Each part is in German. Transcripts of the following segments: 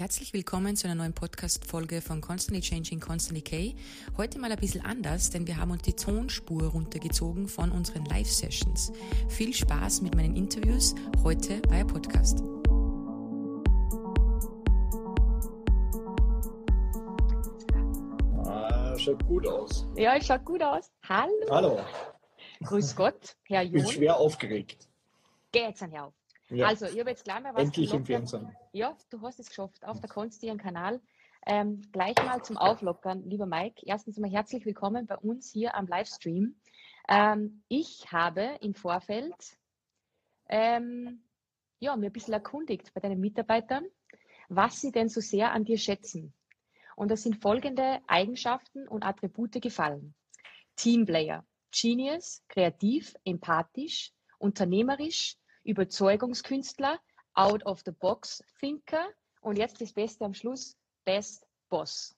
Herzlich willkommen zu einer neuen Podcast-Folge von Constantly Changing, Constantly K. Heute mal ein bisschen anders, denn wir haben uns die Tonspur runtergezogen von unseren Live-Sessions. Viel Spaß mit meinen Interviews heute bei Podcast. Ah, schaut gut aus. Ja, es schaut gut aus. Hallo. Hallo. Grüß Gott, Herr Ich bin schwer aufgeregt. Geh jetzt an auf. Ja. Also, ich habe jetzt gleich mal was Endlich im. Fernsehen. Ja, du hast es geschafft auf der Konsti Kanal. Ähm, gleich mal zum Auflockern, lieber Mike. Erstens mal herzlich willkommen bei uns hier am Livestream. Ähm, ich habe im Vorfeld ähm, ja, mir ein bisschen erkundigt bei deinen Mitarbeitern, was sie denn so sehr an dir schätzen. Und das sind folgende Eigenschaften und Attribute gefallen. Teamplayer, Genius, kreativ, empathisch, unternehmerisch, Überzeugungskünstler, out of the box Thinker und jetzt das Beste am Schluss, Best Boss.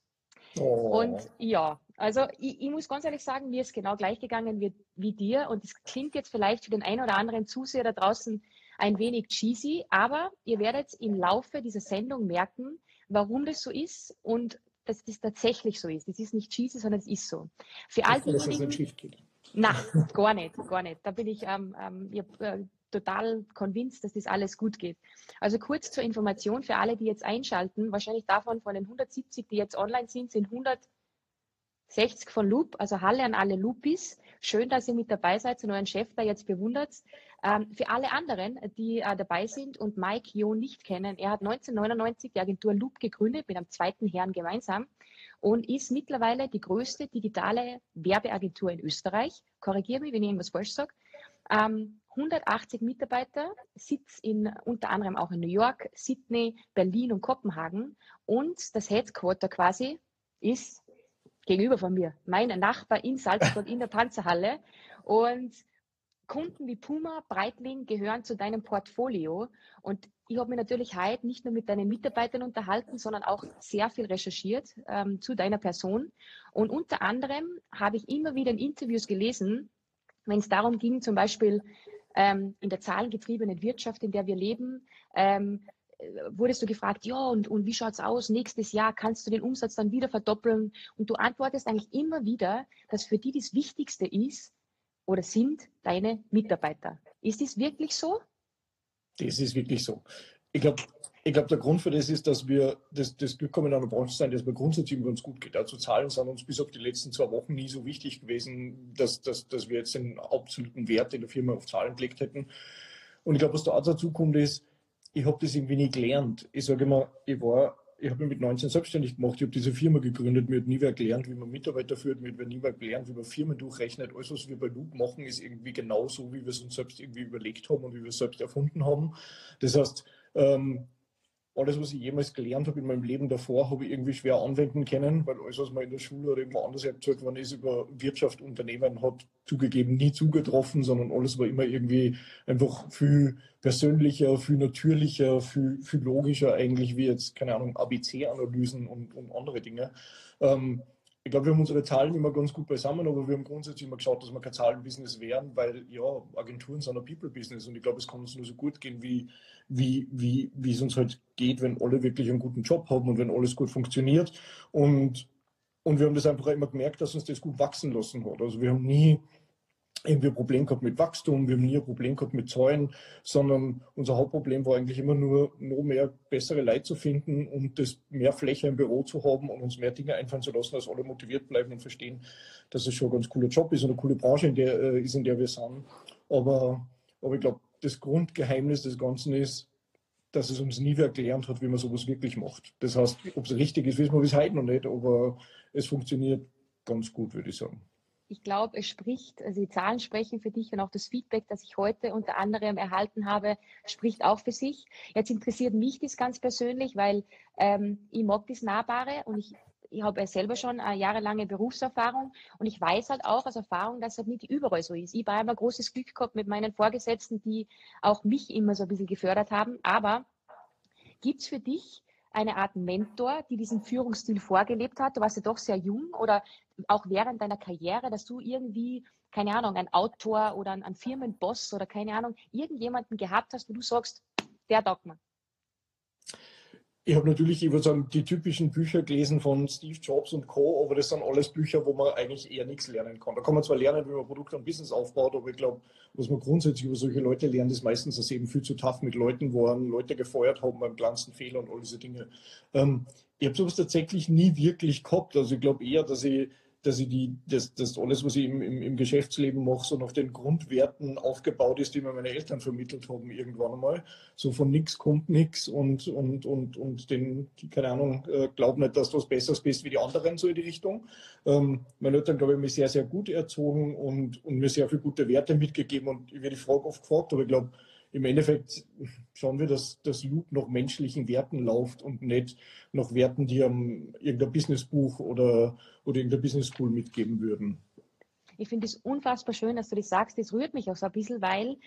Oh. Und ja, also ich, ich muss ganz ehrlich sagen, mir ist genau gleich gegangen wie, wie dir und es klingt jetzt vielleicht für den einen oder anderen Zuseher da draußen ein wenig cheesy, aber ihr werdet im Laufe dieser Sendung merken, warum das so ist und dass das tatsächlich so ist. Das ist nicht cheesy, sondern es ist so. Für all diejenigen, na, gar nicht, gar nicht. Da bin ich, ähm, ähm, ich hab, äh, total convinced, dass das alles gut geht. Also kurz zur Information für alle, die jetzt einschalten. Wahrscheinlich davon von den 170, die jetzt online sind, sind 160 von Loop. Also Halle an alle Loopis. Schön, dass ihr mit dabei seid und euren Chef da jetzt bewundert. Ähm, für alle anderen, die äh, dabei sind und Mike Jo nicht kennen, er hat 1999 die Agentur Loop gegründet mit einem zweiten Herrn gemeinsam und ist mittlerweile die größte digitale Werbeagentur in Österreich. Korrigiere mich, wenn ich irgendwas falsch sage. Ähm, 180 Mitarbeiter, Sitz in unter anderem auch in New York, Sydney, Berlin und Kopenhagen. Und das Headquarter quasi ist gegenüber von mir, mein Nachbar in Salzburg in der Panzerhalle. Und Kunden wie Puma, Breitling gehören zu deinem Portfolio. Und ich habe mich natürlich heute nicht nur mit deinen Mitarbeitern unterhalten, sondern auch sehr viel recherchiert ähm, zu deiner Person. Und unter anderem habe ich immer wieder in Interviews gelesen, wenn es darum ging, zum Beispiel ähm, in der zahlengetriebenen Wirtschaft, in der wir leben, ähm, äh, wurdest du gefragt, ja, und, und wie schaut's aus? Nächstes Jahr kannst du den Umsatz dann wieder verdoppeln? Und du antwortest eigentlich immer wieder, dass für die das Wichtigste ist oder sind deine Mitarbeiter. Ist dies wirklich so? Das ist wirklich so. Ich glaube, ich glaub, der Grund für das ist, dass wir das, das Glück haben, in einer Branche sein, dass mir grundsätzlich immer ganz gut geht. Also Zahlen sind uns bis auf die letzten zwei Wochen nie so wichtig gewesen, dass, dass, dass wir jetzt den absoluten Wert in der Firma auf Zahlen gelegt hätten. Und ich glaube, was da auch dazu kommt, ist, ich habe das irgendwie nie gelernt. Ich sage immer, ich war, ich habe mich mit 19 selbstständig gemacht, ich habe diese Firma gegründet, mir hat nie wer gelernt, wie man Mitarbeiter führt, mir hat nie wer gelernt, wie man Firmen durchrechnet. Alles, was wir bei Loop machen, ist irgendwie genau so, wie wir es uns selbst irgendwie überlegt haben und wie wir es selbst erfunden haben. Das heißt, ähm, alles, was ich jemals gelernt habe in meinem Leben davor, habe ich irgendwie schwer anwenden können, weil alles, was mir in der Schule oder irgendwo anders erzählt worden ist über Wirtschaft, Unternehmen, hat zugegeben nie zugetroffen, sondern alles war immer irgendwie einfach viel persönlicher, viel natürlicher, viel, viel logischer eigentlich wie jetzt, keine Ahnung, ABC-Analysen und, und andere Dinge. Ähm, ich glaube, wir haben unsere Zahlen immer ganz gut beisammen, aber wir haben grundsätzlich immer geschaut, dass wir kein Zahlenbusiness wären, weil ja, Agenturen sind ein People-Business und ich glaube, es kann uns nur so gut gehen, wie, wie, wie, wie es uns halt geht, wenn alle wirklich einen guten Job haben und wenn alles gut funktioniert. Und, und wir haben das einfach immer gemerkt, dass uns das gut wachsen lassen hat. Also wir haben nie irgendwie ein Problem gehabt mit Wachstum, wir haben nie ein Problem gehabt mit Zahlen, sondern unser Hauptproblem war eigentlich immer nur, noch mehr bessere Leute zu finden und das mehr Fläche im Büro zu haben und uns mehr Dinge einfallen zu lassen, dass alle motiviert bleiben und verstehen, dass es schon ein ganz cooler Job ist und eine coole Branche in der, äh, ist, in der wir sind. Aber, aber ich glaube, das Grundgeheimnis des Ganzen ist, dass es uns nie wer gelernt hat, wie man sowas wirklich macht. Das heißt, ob es richtig ist, wissen wir bis heute noch nicht, aber es funktioniert ganz gut, würde ich sagen ich glaube, es spricht, also die Zahlen sprechen für dich und auch das Feedback, das ich heute unter anderem erhalten habe, spricht auch für sich. Jetzt interessiert mich das ganz persönlich, weil ähm, ich mag das Nahbare und ich, ich habe ja selber schon eine jahrelange Berufserfahrung und ich weiß halt auch aus Erfahrung, dass es halt nicht überall so ist. Ich habe immer großes Glück gehabt mit meinen Vorgesetzten, die auch mich immer so ein bisschen gefördert haben. Aber gibt's für dich eine Art Mentor, die diesen Führungsstil vorgelebt hat? Du warst ja doch sehr jung oder auch während deiner Karriere, dass du irgendwie, keine Ahnung, ein Autor oder ein, ein Firmenboss oder keine Ahnung, irgendjemanden gehabt hast, wo du sagst, der taugt. Ich habe natürlich, ich würde sagen, die typischen Bücher gelesen von Steve Jobs und Co., aber das sind alles Bücher, wo man eigentlich eher nichts lernen kann. Da kann man zwar lernen, wie man Produkt und Business aufbaut, aber ich glaube, was man grundsätzlich über solche Leute lernt, ist meistens, dass eben viel zu tough mit Leuten waren, Leute gefeuert haben beim kleinsten Fehler und all diese Dinge. Ähm, ich habe sowas tatsächlich nie wirklich gehabt. Also ich glaube eher, dass ich dass ich die, dass, dass alles, was ich im, im, im Geschäftsleben mache, so nach den Grundwerten aufgebaut ist, die mir meine Eltern vermittelt haben irgendwann einmal. So von nichts kommt nichts und, und, und, und den, keine Ahnung, äh, glaub nicht, dass du was Besseres bist wie die anderen, so in die Richtung. Ähm, meine Eltern, glaube ich, mich sehr, sehr gut erzogen und, und mir sehr viele gute Werte mitgegeben und ich werde die Frage oft gefragt, aber ich glaube, im Endeffekt schauen wir, dass das Loop nach menschlichen Werten läuft und nicht nach Werten, die am irgendein Businessbuch oder, oder irgendein Business School mitgeben würden. Ich finde es unfassbar schön, dass du das sagst. Das rührt mich auch so ein bisschen, weil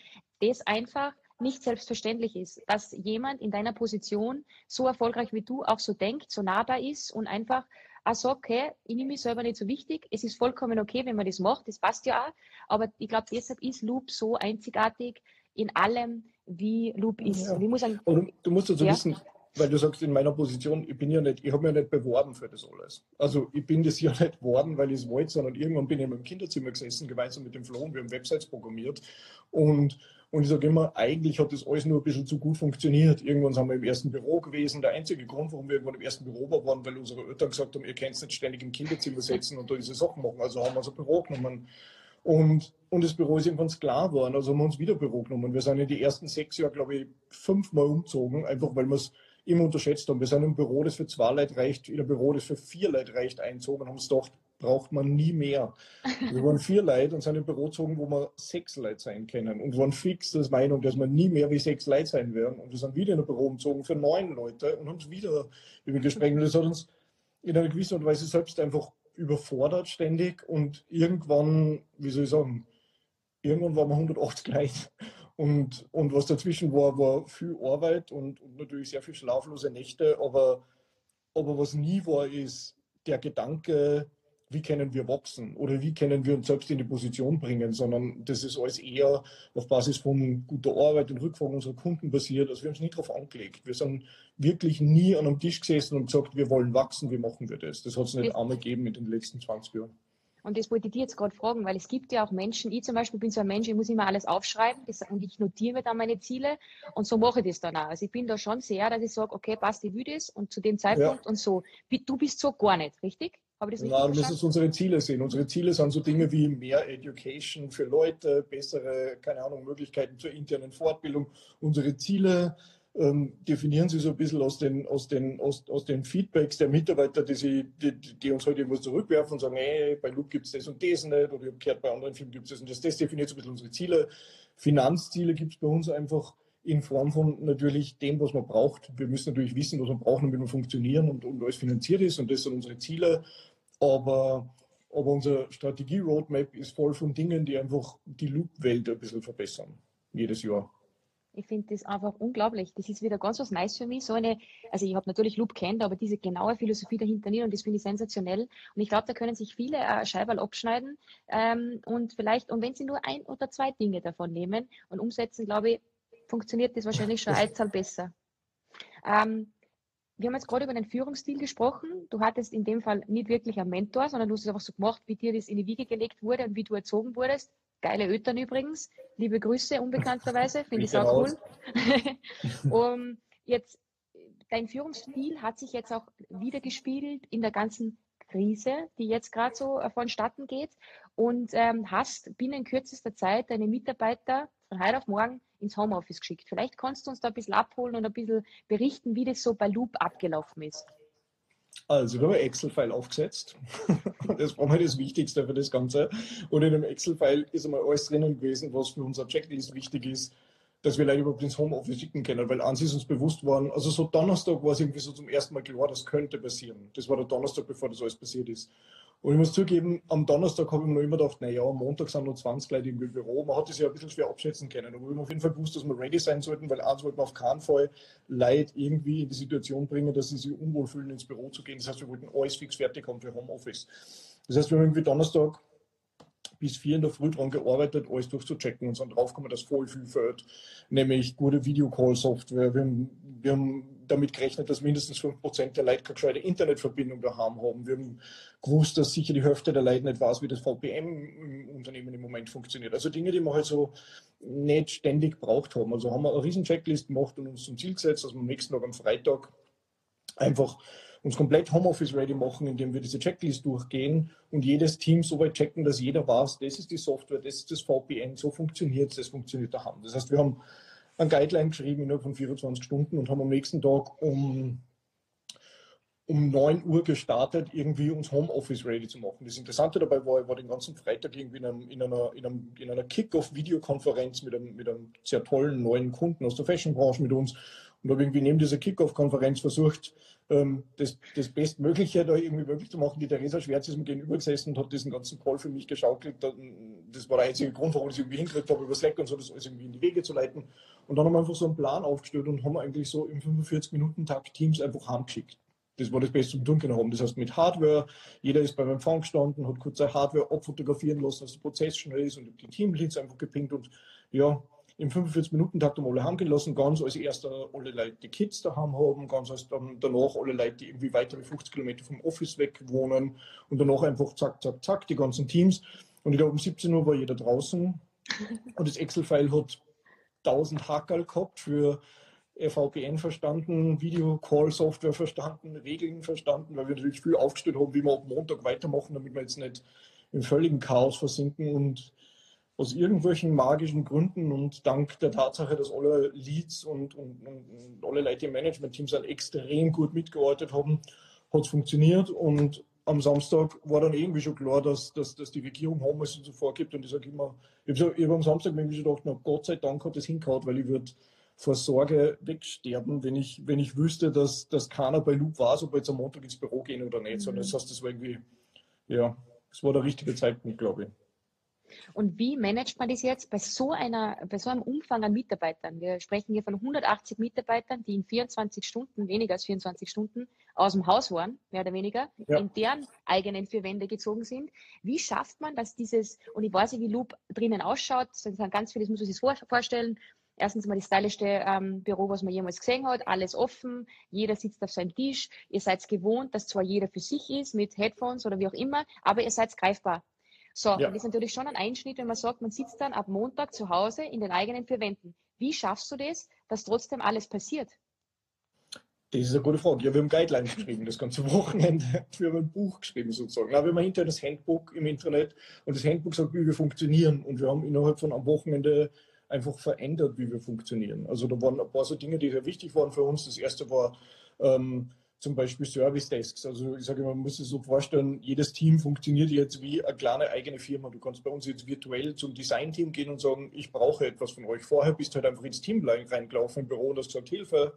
das einfach nicht selbstverständlich ist, dass jemand in deiner Position so erfolgreich wie du auch so denkt, so nahbar ist und einfach also okay, ich nehme mich selber nicht so wichtig. Es ist vollkommen okay, wenn man das macht, das passt ja auch. Aber ich glaube, deshalb ist Loop so einzigartig, in allem, wie Loop ist. Ja. Muss sagen, Und du musst dazu ja. wissen, weil du sagst, in meiner Position, ich bin ja nicht, ich habe mich ja nicht beworben für das alles. Also ich bin das ja nicht geworden, weil ich es wollte, sondern irgendwann bin ich in meinem Kinderzimmer gesessen, gemeinsam mit dem Flo und wir haben Websites programmiert. Und, und ich sage immer, eigentlich hat das alles nur ein bisschen zu gut funktioniert. Irgendwann sind wir im ersten Büro gewesen. Der einzige Grund, warum wir irgendwann im ersten Büro waren, weil unsere Eltern gesagt haben, ihr könnt nicht ständig im Kinderzimmer sitzen und da diese Sachen machen. Also haben wir unser Büro genommen. Und, und das Büro ist irgendwann klar geworden, also haben wir uns wieder Büro genommen. Wir sind in die ersten sechs Jahre, glaube ich, fünfmal umgezogen, einfach weil wir es immer unterschätzt haben. Wir sind im Büro, das für zwei Leute reicht, in ein Büro, das für vier Leute reicht, einzogen und haben es gedacht, braucht man nie mehr. Wir waren vier Leute und sind im Büro gezogen, wo wir sechs Leute sein können und waren fix der Meinung, dass wir nie mehr wie sechs Leute sein werden. Und wir sind wieder in ein Büro umgezogen für neun Leute und haben es wieder übergesprengt. Und das hat uns in einer gewissen Art und Weise selbst einfach überfordert ständig und irgendwann, wie soll ich sagen, irgendwann waren wir 180 gleich. Und, und was dazwischen war, war viel Arbeit und, und natürlich sehr viel schlaflose Nächte. Aber, aber was nie war, ist der Gedanke, wie können wir wachsen oder wie können wir uns selbst in die Position bringen, sondern das ist alles eher auf Basis von guter Arbeit und Rückfragen unserer Kunden basiert. Also wir haben es nie darauf angelegt. Wir sind wirklich nie an einem Tisch gesessen und gesagt, wir wollen wachsen, wie machen wir das? Das hat es nicht einmal gegeben in den letzten 20 Jahren. Und das wollte ich dir jetzt gerade fragen, weil es gibt ja auch Menschen, ich zum Beispiel bin so ein Mensch, ich muss immer alles aufschreiben das, und ich notiere mir dann meine Ziele und so mache ich das dann auch. Also ich bin da schon sehr, dass ich sage, okay, passt, ich will das und zu dem Zeitpunkt ja. und so. Du bist so gar nicht, richtig? Habe ich das Nein, du musst unsere Ziele sehen. Unsere Ziele sind so Dinge wie mehr Education für Leute, bessere, keine Ahnung, Möglichkeiten zur internen Fortbildung. Unsere Ziele ähm, definieren sie so ein bisschen aus den, aus den, aus, aus den Feedbacks der Mitarbeiter, die, sie, die, die uns heute irgendwas zurückwerfen und sagen, hey, bei Loop gibt es das und das nicht, oder ich habe gehört, bei anderen Filmen gibt es das und das. Das definiert so ein bisschen unsere Ziele. Finanzziele gibt es bei uns einfach in Form von natürlich dem, was man braucht. Wir müssen natürlich wissen, was wir brauchen, damit wir funktionieren und, und alles finanziert ist. Und das sind unsere Ziele. Aber, aber unsere Strategie-Roadmap ist voll von Dingen, die einfach die Loop-Welt ein bisschen verbessern. Jedes Jahr. Ich finde das einfach unglaublich. Das ist wieder ganz was Neues für mich. So eine, also ich habe natürlich Loop kennt, aber diese genaue Philosophie dahinter nicht und das finde ich sensationell. Und ich glaube, da können sich viele äh, Scheiberl abschneiden ähm, und vielleicht, und wenn sie nur ein oder zwei Dinge davon nehmen und umsetzen, glaube ich, funktioniert das wahrscheinlich schon einmal besser. Ähm, wir haben jetzt gerade über den Führungsstil gesprochen. Du hattest in dem Fall nicht wirklich einen Mentor, sondern du hast es einfach so gemacht, wie dir das in die Wiege gelegt wurde und wie du erzogen wurdest. Geile Ötern übrigens. Liebe Grüße, unbekannterweise. Finde ich auch cool. um, jetzt, dein Führungsstil hat sich jetzt auch wiedergespiegelt in der ganzen Krise, die jetzt gerade so äh, vonstatten geht und ähm, hast binnen kürzester Zeit deine Mitarbeiter von heute auf morgen ins Homeoffice geschickt. Vielleicht kannst du uns da ein bisschen abholen und ein bisschen berichten, wie das so bei Loop abgelaufen ist. Also, wir haben ein Excel-File aufgesetzt. Das war mal das Wichtigste für das Ganze. Und in dem Excel-File ist einmal alles drinnen gewesen, was für unser Checklist wichtig ist, dass wir Leute überhaupt ins Homeoffice schicken können, weil eins ist uns bewusst worden, also so Donnerstag war es irgendwie so zum ersten Mal klar, das könnte passieren. Das war der Donnerstag, bevor das alles passiert ist. Und ich muss zugeben, am Donnerstag habe ich mir immer gedacht, naja, am Montag sind noch 20 Leute im Büro. Man hat das ja ein bisschen schwer abschätzen können. Aber wir haben auf jeden Fall gewusst, dass wir ready sein sollten, weil eins wollten wir auf keinen Fall Leute irgendwie in die Situation bringen, dass sie sich unwohl fühlen, ins Büro zu gehen. Das heißt, wir wollten alles fix fertig haben für Homeoffice. Das heißt, wir haben irgendwie Donnerstag bis vier in der Früh dran gearbeitet, alles durchzuchecken und sind draufgekommen, dass voll viel fehlt, nämlich gute Videocall-Software. Wir haben, wir haben damit gerechnet, dass mindestens 5% der Leute keine gescheite Internetverbindung daheim haben. Wir haben gewusst, dass sicher die Hälfte der Leute nicht weiß, wie das VPN im Unternehmen im Moment funktioniert. Also Dinge, die wir halt so nicht ständig braucht haben. Also haben wir eine riesen Checklist gemacht und uns zum Ziel gesetzt, dass wir am nächsten Tag am Freitag einfach uns komplett Homeoffice ready machen, indem wir diese Checklist durchgehen und jedes Team so weit checken, dass jeder weiß, das ist die Software, das ist das VPN, so funktioniert es, das funktioniert daheim. Das heißt, wir haben ein Guideline geschrieben innerhalb von 24 Stunden und haben am nächsten Tag um, um 9 Uhr gestartet, irgendwie uns Homeoffice ready zu machen. Das Interessante dabei war, ich war den ganzen Freitag irgendwie in, einem, in einer, in einem, in einer Kick-Off-Videokonferenz mit einem, mit einem sehr tollen neuen Kunden aus der Fashion-Branche mit uns und habe irgendwie neben dieser Kick-Off-Konferenz versucht, ähm, das, das Bestmögliche da irgendwie möglich zu machen. Die Theresa Schwerz ist mir gegenüber gesessen und hat diesen ganzen Call für mich geschaukelt. Das war der einzige Grund, warum ich es irgendwie hingekriegt habe, über Slack und so das alles irgendwie in die Wege zu leiten. Und dann haben wir einfach so einen Plan aufgestellt und haben eigentlich so im 45-Minuten-Takt Teams einfach heimgeschickt. Das war das Beste zum Tun haben. Das heißt, mit Hardware, jeder ist beim Empfang gestanden, hat kurz seine Hardware abfotografieren lassen, dass der Prozess schnell ist und die Teamleads einfach gepinkt und ja, im 45-Minuten-Takt um alle heimgehen lassen, ganz als erster alle Leute, die Kids daheim haben, ganz als dann danach alle Leute, die irgendwie weitere 50 Kilometer vom Office weg wohnen und danach einfach zack, zack, zack, die ganzen Teams. Und ich glaube, um 17 Uhr war jeder draußen und das Excel-File hat 1000 Hackerl gehabt für VPN verstanden, Video-Call-Software verstanden, Regeln verstanden, weil wir natürlich viel aufgestellt haben, wie wir ab Montag weitermachen, damit wir jetzt nicht im völligen Chaos versinken und aus irgendwelchen magischen Gründen und dank der Tatsache, dass alle Leads und, und, und alle Leute im Management-Team sind extrem gut mitgearbeitet haben, hat es funktioniert und am Samstag war dann irgendwie schon klar, dass, dass, dass die Regierung Homeoffice so vorgibt und ich sage immer, ich habe hab am Samstag irgendwie schon gedacht, na Gott sei Dank hat das hingehauen, weil ich würde vor Sorge wegsterben, wenn ich, wenn ich wüsste, dass, dass keiner bei Loop war, ob wir jetzt am Montag ins Büro gehen oder nicht, mhm. sondern das heißt, das war irgendwie, ja, das war der richtige Zeitpunkt, glaube ich. Und wie managt man das jetzt bei so, einer, bei so einem Umfang an Mitarbeitern? Wir sprechen hier von 180 Mitarbeitern, die in 24 Stunden, weniger als 24 Stunden, aus dem Haus waren, mehr oder weniger, ja. in deren eigenen vier Wände gezogen sind. Wie schafft man, dass dieses, und ich weiß nicht, wie Loop drinnen ausschaut, das sind ganz viele, das muss man sich vorstellen, erstens mal das stylischste ähm, Büro, was man jemals gesehen hat, alles offen, jeder sitzt auf seinem Tisch, ihr seid gewohnt, dass zwar jeder für sich ist, mit Headphones oder wie auch immer, aber ihr seid greifbar. So, ja. das ist natürlich schon ein Einschnitt, wenn man sagt, man sitzt dann ab Montag zu Hause in den eigenen vier Wänden. Wie schaffst du das, dass trotzdem alles passiert? Das ist eine gute Frage. Ja, wir haben Guidelines geschrieben, das ganze Wochenende. Wir haben ein Buch geschrieben sozusagen. Na, wir haben hinterher das Handbook im Internet und das Handbook sagt, wie wir funktionieren. Und wir haben innerhalb von einem Wochenende einfach verändert, wie wir funktionieren. Also da waren ein paar so Dinge, die sehr wichtig waren für uns. Das erste war, ähm, zum Beispiel Service Desks. Also ich sage, man muss sich so vorstellen, jedes Team funktioniert jetzt wie eine kleine eigene Firma. Du kannst bei uns jetzt virtuell zum Design-Team gehen und sagen, ich brauche etwas von euch. Vorher bist du halt einfach ins Team reingelaufen im Büro und hast gesagt, Hilfe,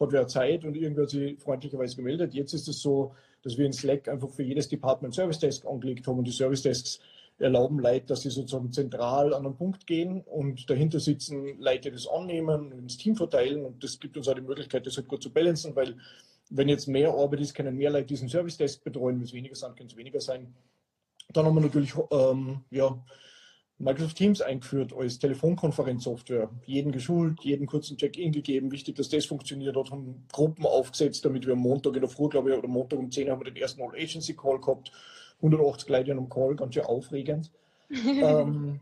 hat wer Zeit und irgendwer hat sich freundlicherweise gemeldet. Jetzt ist es so, dass wir in Slack einfach für jedes Department Service Desk angelegt haben und die Service Desks erlauben Leute, dass sie sozusagen zentral an einen Punkt gehen und dahinter sitzen Leute, das annehmen und ins Team verteilen und das gibt uns auch die Möglichkeit, das halt gut zu balancen, weil wenn jetzt mehr Arbeit ist, können mehr Leute diesen Service Desk betreuen. Wenn es weniger sind, können es weniger sein. Dann haben wir natürlich ähm, ja, Microsoft Teams eingeführt als Telefonkonferenzsoftware. Jeden geschult, jeden kurzen Check-in gegeben. Wichtig, dass das funktioniert hat. Haben Gruppen aufgesetzt, damit wir am Montag in der Früh, glaube ich, oder Montag um 10 haben wir den ersten All-Agency-Call gehabt. 180 Leute in einem Call, ganz schön aufregend. ähm,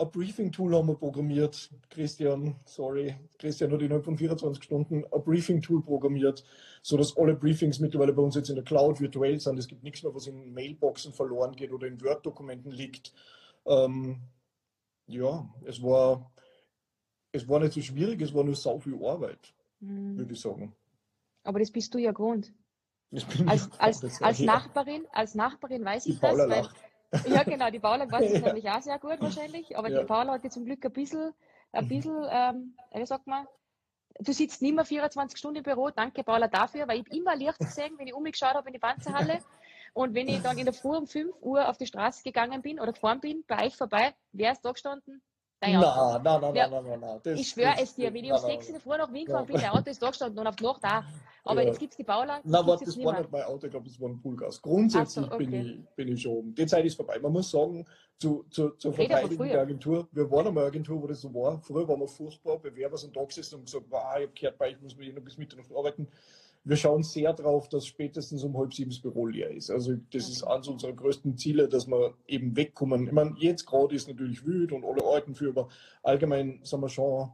ein Briefing-Tool haben wir programmiert. Christian, sorry, Christian hat innerhalb von 24 Stunden ein Briefing-Tool programmiert, sodass alle Briefings mittlerweile bei uns jetzt in der Cloud virtuell sind. Es gibt nichts mehr, was in Mailboxen verloren geht oder in Word-Dokumenten liegt. Ähm, ja, es war, es war nicht so schwierig, es war nur sau viel Arbeit, mhm. würde ich sagen. Aber das bist du ja gewohnt. Als, als, als, Nachbarin, als Nachbarin weiß ich das, weil, ja, genau, die Paula weiß es ja. nämlich auch sehr gut wahrscheinlich, aber die Paula hat zum Glück ein bisschen, ein mhm. bisschen, ähm, wie sagt man, du sitzt nicht mehr 24 Stunden im Büro, danke Paula dafür, weil ich immer Licht gesehen, wenn ich umgeschaut habe in die Panzerhalle und wenn ich dann in der Früh um 5 Uhr auf die Straße gegangen bin oder gefahren bin, bei euch vorbei, wer ist da gestanden? Nein, nein, nein, Ja. nein, nein, nein. Ich schwöre es dir, wenn ich um nein, 6 in der Früh nach Wien gefahren bin, der Auto ist da gestanden und auf die Nacht da. Aber Ja. jetzt gibt es die Bauland, Nein, warte, das war nicht mein Auto, ich glaube, das war ein Poolgas. Grundsätzlich bin, ich, bin ich schon. Die Zeit ist vorbei. Man muss sagen, zu, zu, zur Verteidigung der Agentur, wir waren einmal eine Agentur, wo das so war. Früher waren wir furchtbar, Bewerber sind da gesessen und gesagt, wow, ich habe gehört, bei, ich muss mir noch bis Mitternacht arbeiten. Wir schauen sehr darauf, dass spätestens um halb sieben das Büro leer ist. Also das ist eines unserer größten Ziele, dass wir eben wegkommen. Ich meine, jetzt gerade ist natürlich wütend und alle Alten für, aber allgemein sind wir schon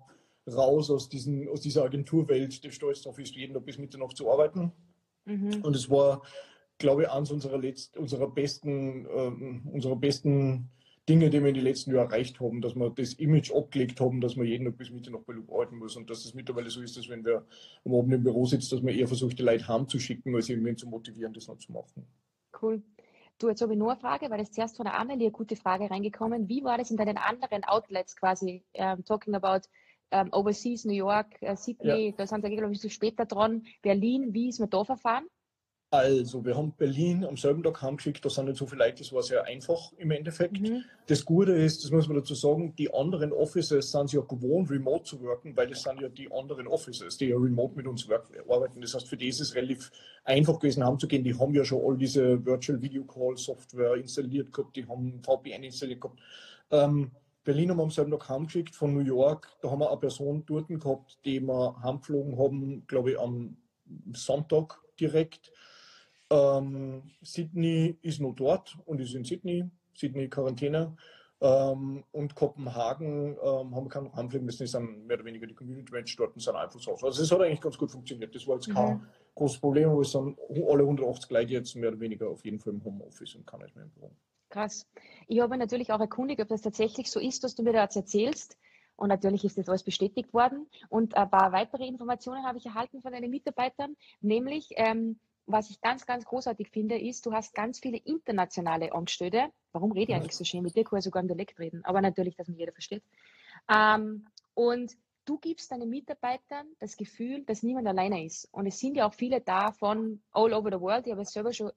raus aus, diesen, aus dieser Agenturwelt, die stolz darauf ist, jeden noch bis Mitternacht zu arbeiten. Mhm. Und es war, glaube ich, eines unserer, letzt, unserer, besten, ähm, unserer besten Dinge, die wir in den letzten Jahren erreicht haben, dass wir das Image abgelegt haben, dass man jeden noch bis Mitte noch arbeiten muss. Und dass es mittlerweile so ist, dass wenn wir am Abend im Büro sitzt, dass man eher versucht, die Leute heimzuschicken, als irgendwie zu motivieren, das noch zu machen. Cool. Du, jetzt habe ich nur eine Frage, weil das zuerst von der Amelie eine gute Frage reingekommen. Wie war das in deinen anderen Outlets quasi? Ähm, talking about ähm, Overseas, New York, äh, Sydney, da sind wir, glaube ich, so später dran. Berlin, wie ist man da verfahren? Also, wir haben Berlin am selben Tag heimgeschickt, da sind nicht so viele Leute, das war sehr einfach im Endeffekt. Mhm. Das Gute ist, das muss man dazu sagen, die anderen Offices sind ja gewohnt, remote zu worken, weil das sind ja die anderen Offices, die ja remote mit uns arbeiten. Das heißt, für die ist es relativ einfach gewesen, heimzugehen. Die haben ja schon all diese Virtual Video Call Software installiert gehabt, die haben VPN installiert gehabt. Ähm, Berlin haben wir am selben Tag heimgeschickt von New York. Da haben wir eine Person dort gehabt, die wir heimgeflogen haben, glaube ich, am Sonntag direkt. Ähm, Sydney ist noch dort und ist in Sydney, Sydney Quarantäne. Ähm, und Kopenhagen ähm, haben wir keinen heimfliegen müssen, sind mehr oder weniger die Community Ranch dort und sind einfach so. Also es hat eigentlich ganz gut funktioniert. Das war jetzt kein Mhm. großes Problem, aber es sind alle 180 Leute jetzt mehr oder weniger auf jeden Fall im Homeoffice und kann nicht mehr im Büro. Krass. Ich habe natürlich auch erkundigt, ob das tatsächlich so ist, was du mir da jetzt erzählst. Und natürlich ist das alles bestätigt worden. Und ein paar weitere Informationen habe ich erhalten von deinen Mitarbeitern, nämlich, ähm, was ich ganz, ganz großartig finde, ist, du hast ganz viele internationale Angestellte. Warum rede ich eigentlich so schön? Mit dir kann ich sogar im Dialekt reden, aber natürlich, dass mich jeder versteht. Ähm, und du gibst deinen Mitarbeitern das Gefühl, dass niemand alleine ist. Und es sind ja auch viele da von all over the world. Ich habe es selber schon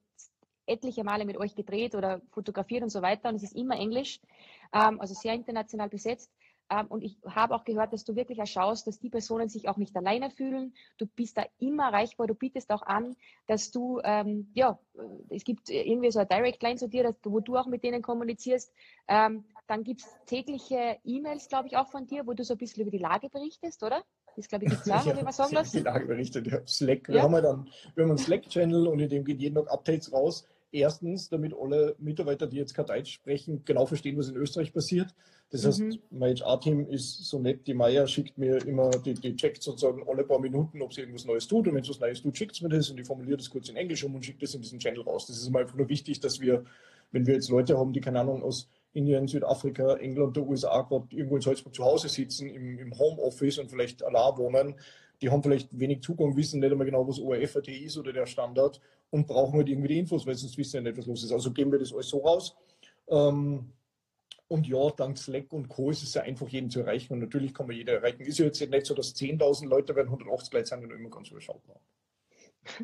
etliche Male mit euch gedreht oder fotografiert und so weiter. Und es ist immer Englisch, ähm, also sehr international besetzt. Ähm, und ich habe auch gehört, dass du wirklich auch schaust, dass die Personen sich auch nicht alleine fühlen. Du bist da immer erreichbar. Du bietest auch an, dass du, ähm, ja, äh, es gibt irgendwie so eine Direct Line zu dir, dass, du- wo du auch mit denen kommunizierst. Ähm, dann gibt es tägliche E-Mails, glaube ich, auch von dir, wo du so ein bisschen über die Lage berichtest, oder? Das, glaube ich, gibt es auch, habe ich mal sagen Die lassen. Lage berichtet, ja. Slack. Wir Ja. haben ja dann, wir haben einen Slack-Channel und in dem geht jeden Tag Updates raus. Erstens, damit alle Mitarbeiter, die jetzt kein Deutsch sprechen, genau verstehen, was in Österreich passiert. Das heißt, Mhm. mein HR-Team ist so nett, die Maya schickt mir immer, die, die checkt sozusagen alle paar Minuten, ob sie irgendwas Neues tut. Und wenn sie was Neues tut, schickt sie mir das und ich formuliere das kurz in Englisch um und schicke das in diesen Channel raus. Das ist mir einfach nur wichtig, dass wir, wenn wir jetzt Leute haben, die keine Ahnung aus Indien, Südafrika, England, der USA gerade irgendwo in Salzburg zu Hause sitzen, im, im Homeoffice und vielleicht allein wohnen, die haben vielleicht wenig Zugang, wissen nicht einmal genau, was ORF.at ist oder der Standard und brauchen halt irgendwie die Infos, weil sonst wissen sie ja nicht, was los ist. Also geben wir das alles so raus. Ähm, und ja, dank Slack und Co. ist es ja einfach, jeden zu erreichen. Und natürlich kann man jeder erreichen. Ist ja jetzt nicht so, dass 10.000 Leute werden, 180 Leute sind und immer ganz überschaubar.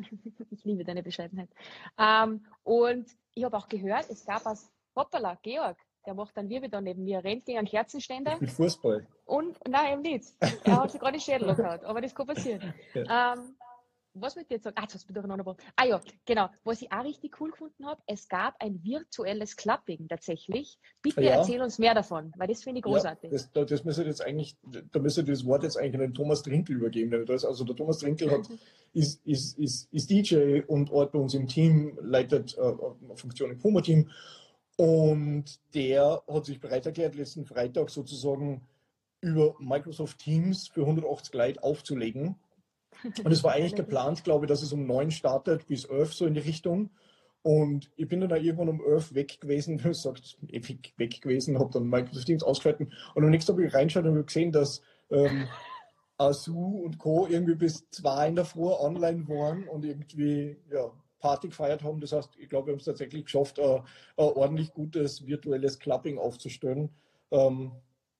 Ich liebe deine Bescheidenheit. Ähm, und ich habe auch gehört, es gab was, hoppala, Georg, der macht dann Wirbel da neben mir, rennt gegen einen Kerzenständer Mit Fußball. und, nein, eben nicht. Er hat sich gerade die Schädel gehabt, aber das kann passieren. Ähm, was ich jetzt sagen? Ah, jetzt hast du durcheinander gebracht. Ah ja, genau. Was ich auch richtig cool gefunden habe, es gab ein virtuelles Clapping tatsächlich. Bitte Ja. erzähl uns mehr davon, weil das finde ich großartig. Ja, das, da- das müsste jetzt eigentlich, da müsste das Wort jetzt eigentlich an den Thomas Trinkel übergeben. das- Also der Thomas Trinkel hat, ist, ist, ist, ist DJ und Ort bei uns im Team, leitet äh, eine Funktion im Puma-Team. Und der hat sich bereit erklärt, letzten Freitag sozusagen über Microsoft Teams für 180 Leute aufzulegen. Und es war eigentlich geplant, glaube ich, dass es um neun startet bis elf so in die Richtung. Und ich bin dann irgendwann um elf weg gewesen, sagt, ewig weg gewesen, habe dann Microsoft Teams ausgeschalten. Und am nächsten Tag habe ich reingeschaut und habe gesehen, dass ähm, Asu und Co. irgendwie bis zwei in der Früh online waren und irgendwie ja, Party gefeiert haben. Das heißt, ich glaube, wir haben es tatsächlich geschafft, ein, ein ordentlich gutes virtuelles Clubbing aufzustellen. Ähm,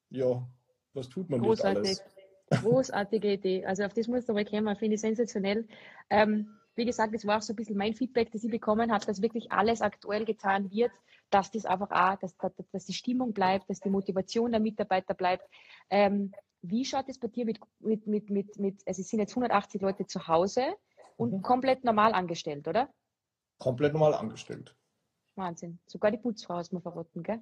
ja, was tut man nicht Großartig. alles? Großartige Idee. Also auf das musst du mal kommen, finde ich sensationell. Ähm, wie gesagt, das war auch so ein bisschen mein Feedback, das ich bekommen habe, dass wirklich alles aktuell getan wird, dass das einfach auch, dass, dass, dass die Stimmung bleibt, dass die Motivation der Mitarbeiter bleibt. Ähm, wie schaut es bei dir mit, mit, mit, mit, mit, also es sind jetzt 180 Leute zu Hause und mhm. komplett normal angestellt, oder? Komplett normal angestellt. Wahnsinn. Sogar die Putzfrau hast du verrotten, gell?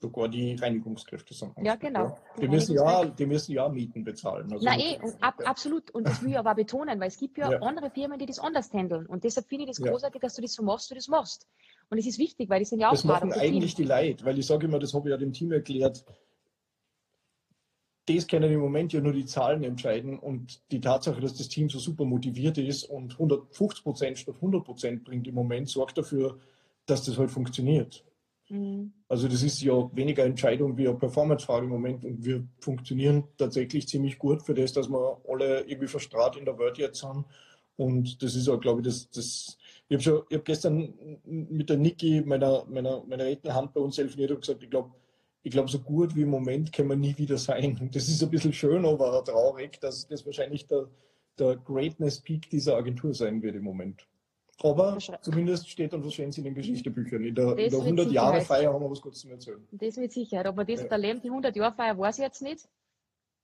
sogar die Reinigungskräfte sind. Ja, genau. Die, die müssen ja, die müssen ja Mieten bezahlen. Also Na eh, und ab, absolut. Und das will ich aber betonen, weil es gibt ja, ja, andere Firmen, die das anders handeln. Und deshalb finde ich das großartig, dass du das so machst, du das machst. Und es ist wichtig, weil die sind ja auch Das machen eigentlich die Leute, weil ich sage immer, das habe ich ja dem Team erklärt, das können im Moment ja nur die Zahlen entscheiden und die Tatsache, dass das Team so super motiviert ist und 150 Prozent statt 100 Prozent bringt im Moment, sorgt dafür, dass das halt funktioniert. Mhm. Also das ist ja weniger Entscheidung wie eine Performance-Frage im Moment und wir funktionieren tatsächlich ziemlich gut für das, dass wir alle irgendwie verstrahlt in der Welt jetzt sind. Und das ist auch, glaube ich, das, das ich habe habe gestern mit der Niki, meiner, meiner, meiner rechten Hand bei uns telefoniert und gesagt, ich glaube, ich glaube, so gut wie im Moment können wir nie wieder sein. Das ist ein bisschen schön, aber traurig, dass das wahrscheinlich der, der Greatness Peak dieser Agentur sein wird im Moment. Aber zumindest steht dann was Schönes in den Geschichtebüchern. In der, der 100-Jahre-Feier haben wir was Gutes zu erzählen. Das mit Sicherheit. Aber das, ja. der Leben, die 100-Jahre-Feier, weiß ich jetzt nicht.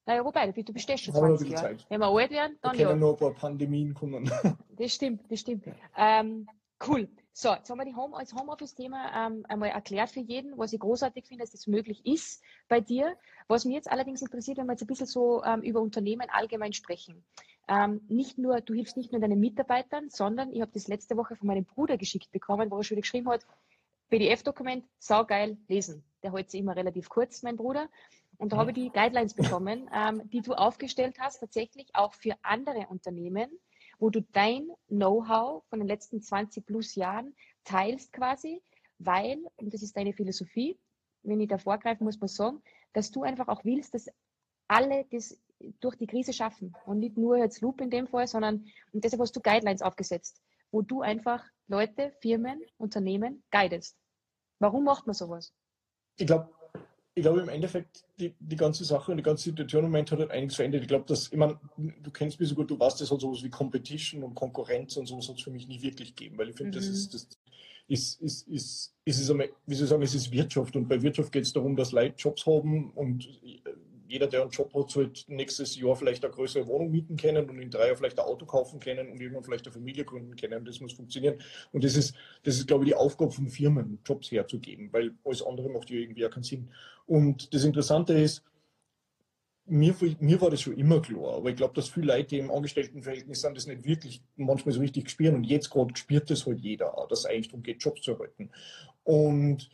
Naja, wobei, du bestehst schon 20 Jahre. Zeit. Wenn wir alt werden, dann da ja. noch ein paar Pandemien kommen. Das stimmt, das stimmt. Ähm, cool. So, jetzt haben wir die Home, als Homeoffice-Thema ähm, einmal erklärt für jeden, was ich großartig finde, dass das möglich ist bei dir. Was mich jetzt allerdings interessiert, wenn wir jetzt ein bisschen so ähm, über Unternehmen allgemein sprechen. Ähm, nicht nur, du hilfst nicht nur deinen Mitarbeitern, sondern ich habe das letzte Woche von meinem Bruder geschickt bekommen, wo er schon wieder geschrieben hat, PDF-Dokument, saugeil, lesen. Der hält sich immer relativ kurz, mein Bruder. Und da habe ich die Guidelines bekommen, ähm, die du aufgestellt hast, tatsächlich auch für andere Unternehmen, wo du dein Know-how von den letzten 20 plus Jahren teilst quasi, weil, und das ist deine Philosophie, wenn ich da vorgreifen muss man sagen, dass du einfach auch willst, dass alle das durch die Krise schaffen und nicht nur jetzt Loop in dem Fall, sondern und deshalb hast du Guidelines aufgesetzt, wo du einfach Leute, Firmen, Unternehmen guidest. Warum macht man sowas? Ich glaube, ich glaube im Endeffekt, die, die ganze Sache und die ganze Situation im Moment hat halt einiges verändert. Ich glaube, dass, ich meine, du kennst mich so gut, du weißt, das hat sowas wie Competition und Konkurrenz und sowas hat es für mich nie wirklich gegeben, weil ich finde, mhm. das ist, das ist, ist, ist, ist, ist, wie soll ich sagen, es ist Wirtschaft und bei Wirtschaft geht es darum, dass Leute Jobs haben und jeder, der einen Job hat, wird nächstes Jahr vielleicht eine größere Wohnung mieten können und in drei Jahren vielleicht ein Auto kaufen können und irgendwann vielleicht eine Familie gründen können. Das muss funktionieren. Und das ist, das ist, glaube ich, die Aufgabe von Firmen, Jobs herzugeben, weil alles andere macht ja irgendwie auch keinen Sinn. Und das Interessante ist, mir, mir war das schon immer klar, aber ich glaube, dass viele Leute, die im Angestelltenverhältnis sind, das nicht wirklich manchmal so richtig spüren. Und jetzt gerade spürt das halt jeder, dass es eigentlich darum geht, Jobs zu erhalten. Und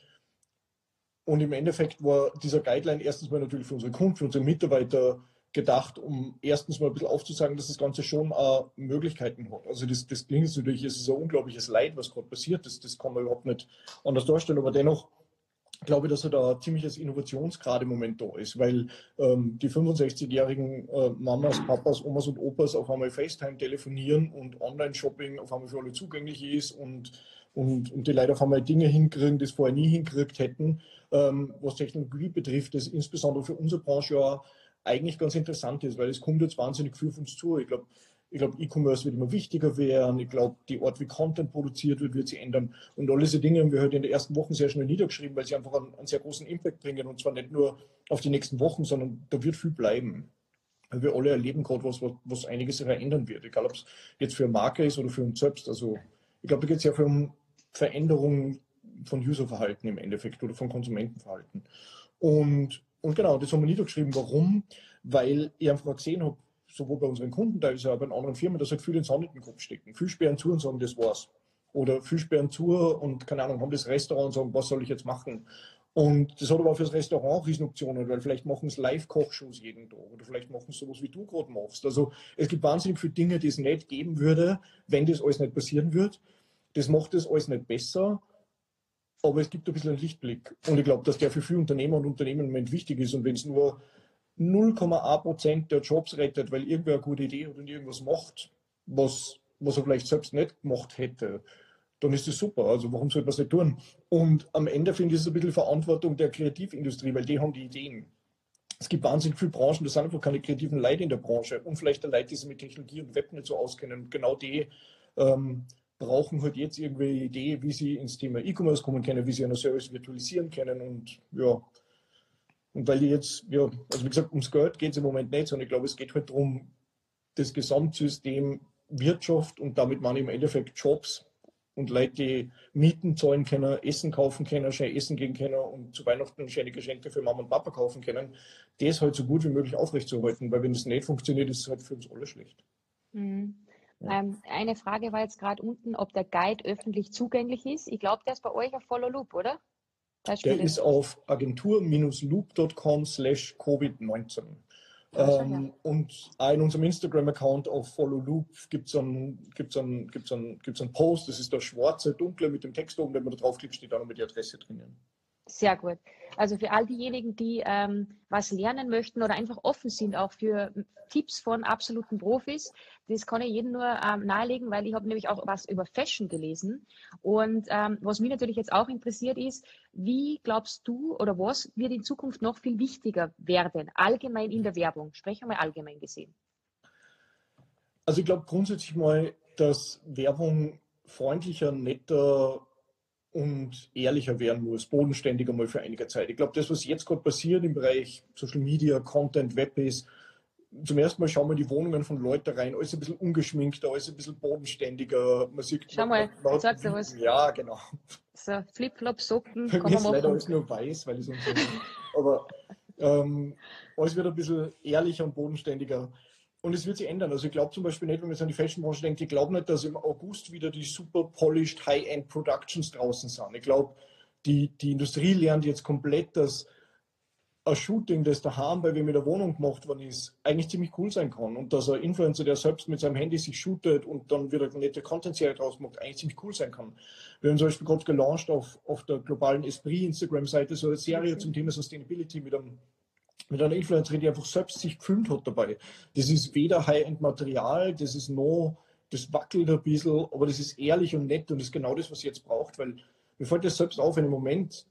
und im Endeffekt war dieser Guideline erstens mal natürlich für unsere Kunden, für unsere Mitarbeiter gedacht, um erstens mal ein bisschen aufzuzeigen, dass das Ganze schon äh, Möglichkeiten hat. Also das, das klingt natürlich, es ist ein unglaubliches Leid, was gerade passiert ist. Das kann man überhaupt nicht anders darstellen, aber dennoch glaube ich, dass er da ziemliches Innovationsgrad im Moment da ist, weil ähm, die 65-jährigen äh, Mamas, Papas, Omas und Opas auf einmal FaceTime telefonieren und Online-Shopping auf einmal für alle zugänglich ist und und, und die Leute auf einmal Dinge hinkriegen, die es vorher nie hingekriegt hätten, ähm, was Technologie betrifft, das insbesondere für unsere Branche ja eigentlich ganz interessant ist, weil es kommt jetzt wahnsinnig viel auf uns zu. Ich glaube, ich glaube, E-Commerce wird immer wichtiger werden. Ich glaube, die Art, wie Content produziert wird, wird sich ändern. Und all diese Dinge haben wir heute in den ersten Wochen sehr schnell niedergeschrieben, weil sie einfach einen, einen, sehr großen Impact bringen. Und zwar nicht nur auf die nächsten Wochen, sondern da wird viel bleiben. Weil wir alle erleben gerade was, was, was einiges verändern wird. Egal, ob es jetzt für Marke ist oder für uns selbst. Also ich glaube, da geht es ja um Veränderungen von Userverhalten im Endeffekt oder von Konsumentenverhalten. Und, und genau, das haben wir niedergeschrieben. Warum? Weil ich einfach gesehen habe, sowohl bei unseren Kunden, da ist ja bei den anderen Firmen, dass halt viele den Sand in den Kopf stecken. Viel sperren zu und sagen, das war's. Oder viel sperren zu und, keine Ahnung, haben das Restaurant und sagen, was soll ich jetzt machen? Und das hat aber auch für das Restaurant Riesenoptionen, weil vielleicht machen es Live-Kochshows jeden Tag oder vielleicht machen es sowas, wie du gerade machst. Also es gibt wahnsinnig viele Dinge, die es nicht geben würde, wenn das alles nicht passieren würde. Das macht das alles nicht besser, aber es gibt ein bisschen einen Lichtblick. Und ich glaube, dass der für viele Unternehmer und Unternehmen im Moment wichtig ist. Und wenn es nur 0,1 Prozent der Jobs rettet, weil irgendwer eine gute Idee hat und irgendwas macht, was, was er vielleicht selbst nicht gemacht hätte, dann ist das super. Also warum sollte man es nicht tun? Und am Ende finde ich es ein bisschen Verantwortung der Kreativindustrie, weil die haben die Ideen. Es gibt wahnsinnig viele Branchen, da sind einfach keine kreativen Leute in der Branche und vielleicht die Leute, die sich mit Technologie und Web nicht so auskennen. Und genau die ähm, brauchen halt jetzt irgendwie eine Idee, wie sie ins Thema E-Commerce kommen können, wie sie einen Service virtualisieren können und ja. Und weil die jetzt, ja, also wie gesagt, ums Geld geht es im Moment nicht, sondern ich glaube, es geht halt darum, das Gesamtsystem Wirtschaft und damit man im Endeffekt Jobs und Leute, die Mieten zahlen können, Essen kaufen können, schnell essen gehen können und zu Weihnachten schöne Geschenke für Mama und Papa kaufen können, das halt so gut wie möglich aufrechtzuerhalten, weil wenn das nicht funktioniert, ist es halt für uns alle schlecht. Mhm. Ja. Ähm, eine Frage war jetzt gerade unten, ob der Guide öffentlich zugänglich ist. Ich glaube, der ist bei euch auf Follow Loop, oder? Der ist auf agentur-loop.com slash Covid-19. Ähm, und in unserem Instagram-Account auf Follow Loop gibt es einen, gibt's einen, gibt's einen, gibt's einen Post, das ist der schwarze, dunkle mit dem Text oben, wenn man da draufklickt, steht da noch mit die Adresse drinnen. Sehr gut. Also für all diejenigen, die ähm, was lernen möchten oder einfach offen sind auch für Tipps von absoluten Profis, das kann ich jedem nur ähm, nahelegen, weil ich habe nämlich auch was über Fashion gelesen. Und ähm, was mich natürlich jetzt auch interessiert ist, wie glaubst du oder was wird in Zukunft noch viel wichtiger werden, allgemein in der Werbung? Sprechen wir mal allgemein gesehen. Also ich glaube grundsätzlich mal, dass Werbung freundlicher, netter, und ehrlicher werden muss, bodenständiger mal für einige Zeit. Ich glaube, das, was jetzt gerade passiert im Bereich Social Media, Content, Web ist, zum ersten Mal schauen wir die Wohnungen von Leuten rein, alles ein bisschen ungeschminkter, alles ein bisschen bodenständiger. Man sieht, Schau mal, laut, sagst du was? Ja, genau. So, Flip-Flop, Socken, Bei kann mir ist leider alles nur weiß, weil ich so Aber ähm, alles wird ein bisschen ehrlicher und bodenständiger. Und es wird sich ändern. Also ich glaube zum Beispiel nicht, wenn man jetzt an die Fashion-Branche denkt, ich glaube nicht, dass im August wieder die super polished High-End Productions draußen sind. Ich glaube, die, die Industrie lernt jetzt komplett, dass ein Shooting, das daheim bei wem in der Wohnung gemacht worden ist, eigentlich ziemlich cool sein kann. Und dass ein Influencer, der selbst mit seinem Handy sich shootet und dann wieder eine nette Content-Serie draus macht, eigentlich ziemlich cool sein kann. Wir haben zum Beispiel gerade gelauncht auf, auf der globalen Esprit Instagram-Seite so eine Serie okay. zum Thema Sustainability mit einem mit einer Influencerin, die einfach selbst sich gefilmt hat dabei. Das ist weder High-End-Material, das ist noch, das wackelt ein bisschen, aber das ist ehrlich und nett und das ist genau das, was sie jetzt braucht, weil mir fällt das selbst auf, wenn im Moment